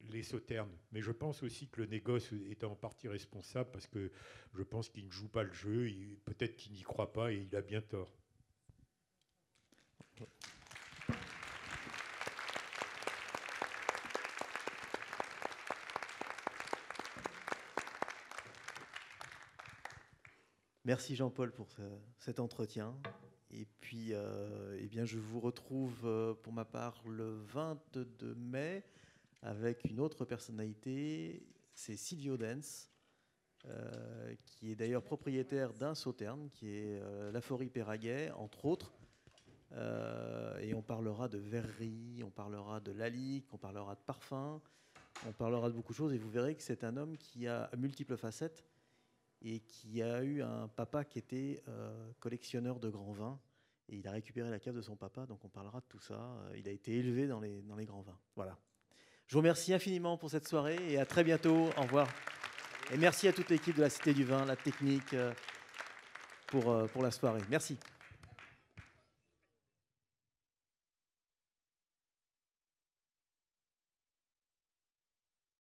les sauternes. Mais je pense aussi que le négoce est en partie responsable parce que je pense qu'il ne joue pas le jeu, peut-être qu'il n'y croit pas et il a bien tort. Merci Jean-Paul pour cet entretien. Et puis, euh, eh bien, je vous retrouve euh, pour ma part le 22 mai avec une autre personnalité, c'est Silvio Dens, euh, qui est d'ailleurs propriétaire d'un sauterne, qui est la Forie Péraguet, entre autres. et on parlera de verrerie, on parlera de lalique, on parlera de parfum, on parlera de beaucoup de choses. Et vous verrez que c'est un homme qui a multiples facettes et qui a eu un papa qui était euh, collectionneur de grands vins. Et il a récupéré la cave de son papa, donc on parlera de tout ça. Euh, il a été élevé dans les, dans les grands vins. Voilà. Je vous remercie infiniment pour cette soirée et à très bientôt. Au revoir. Et merci à toute l'équipe de la Cité du Vin, la technique, euh, pour, pour la soirée. Merci.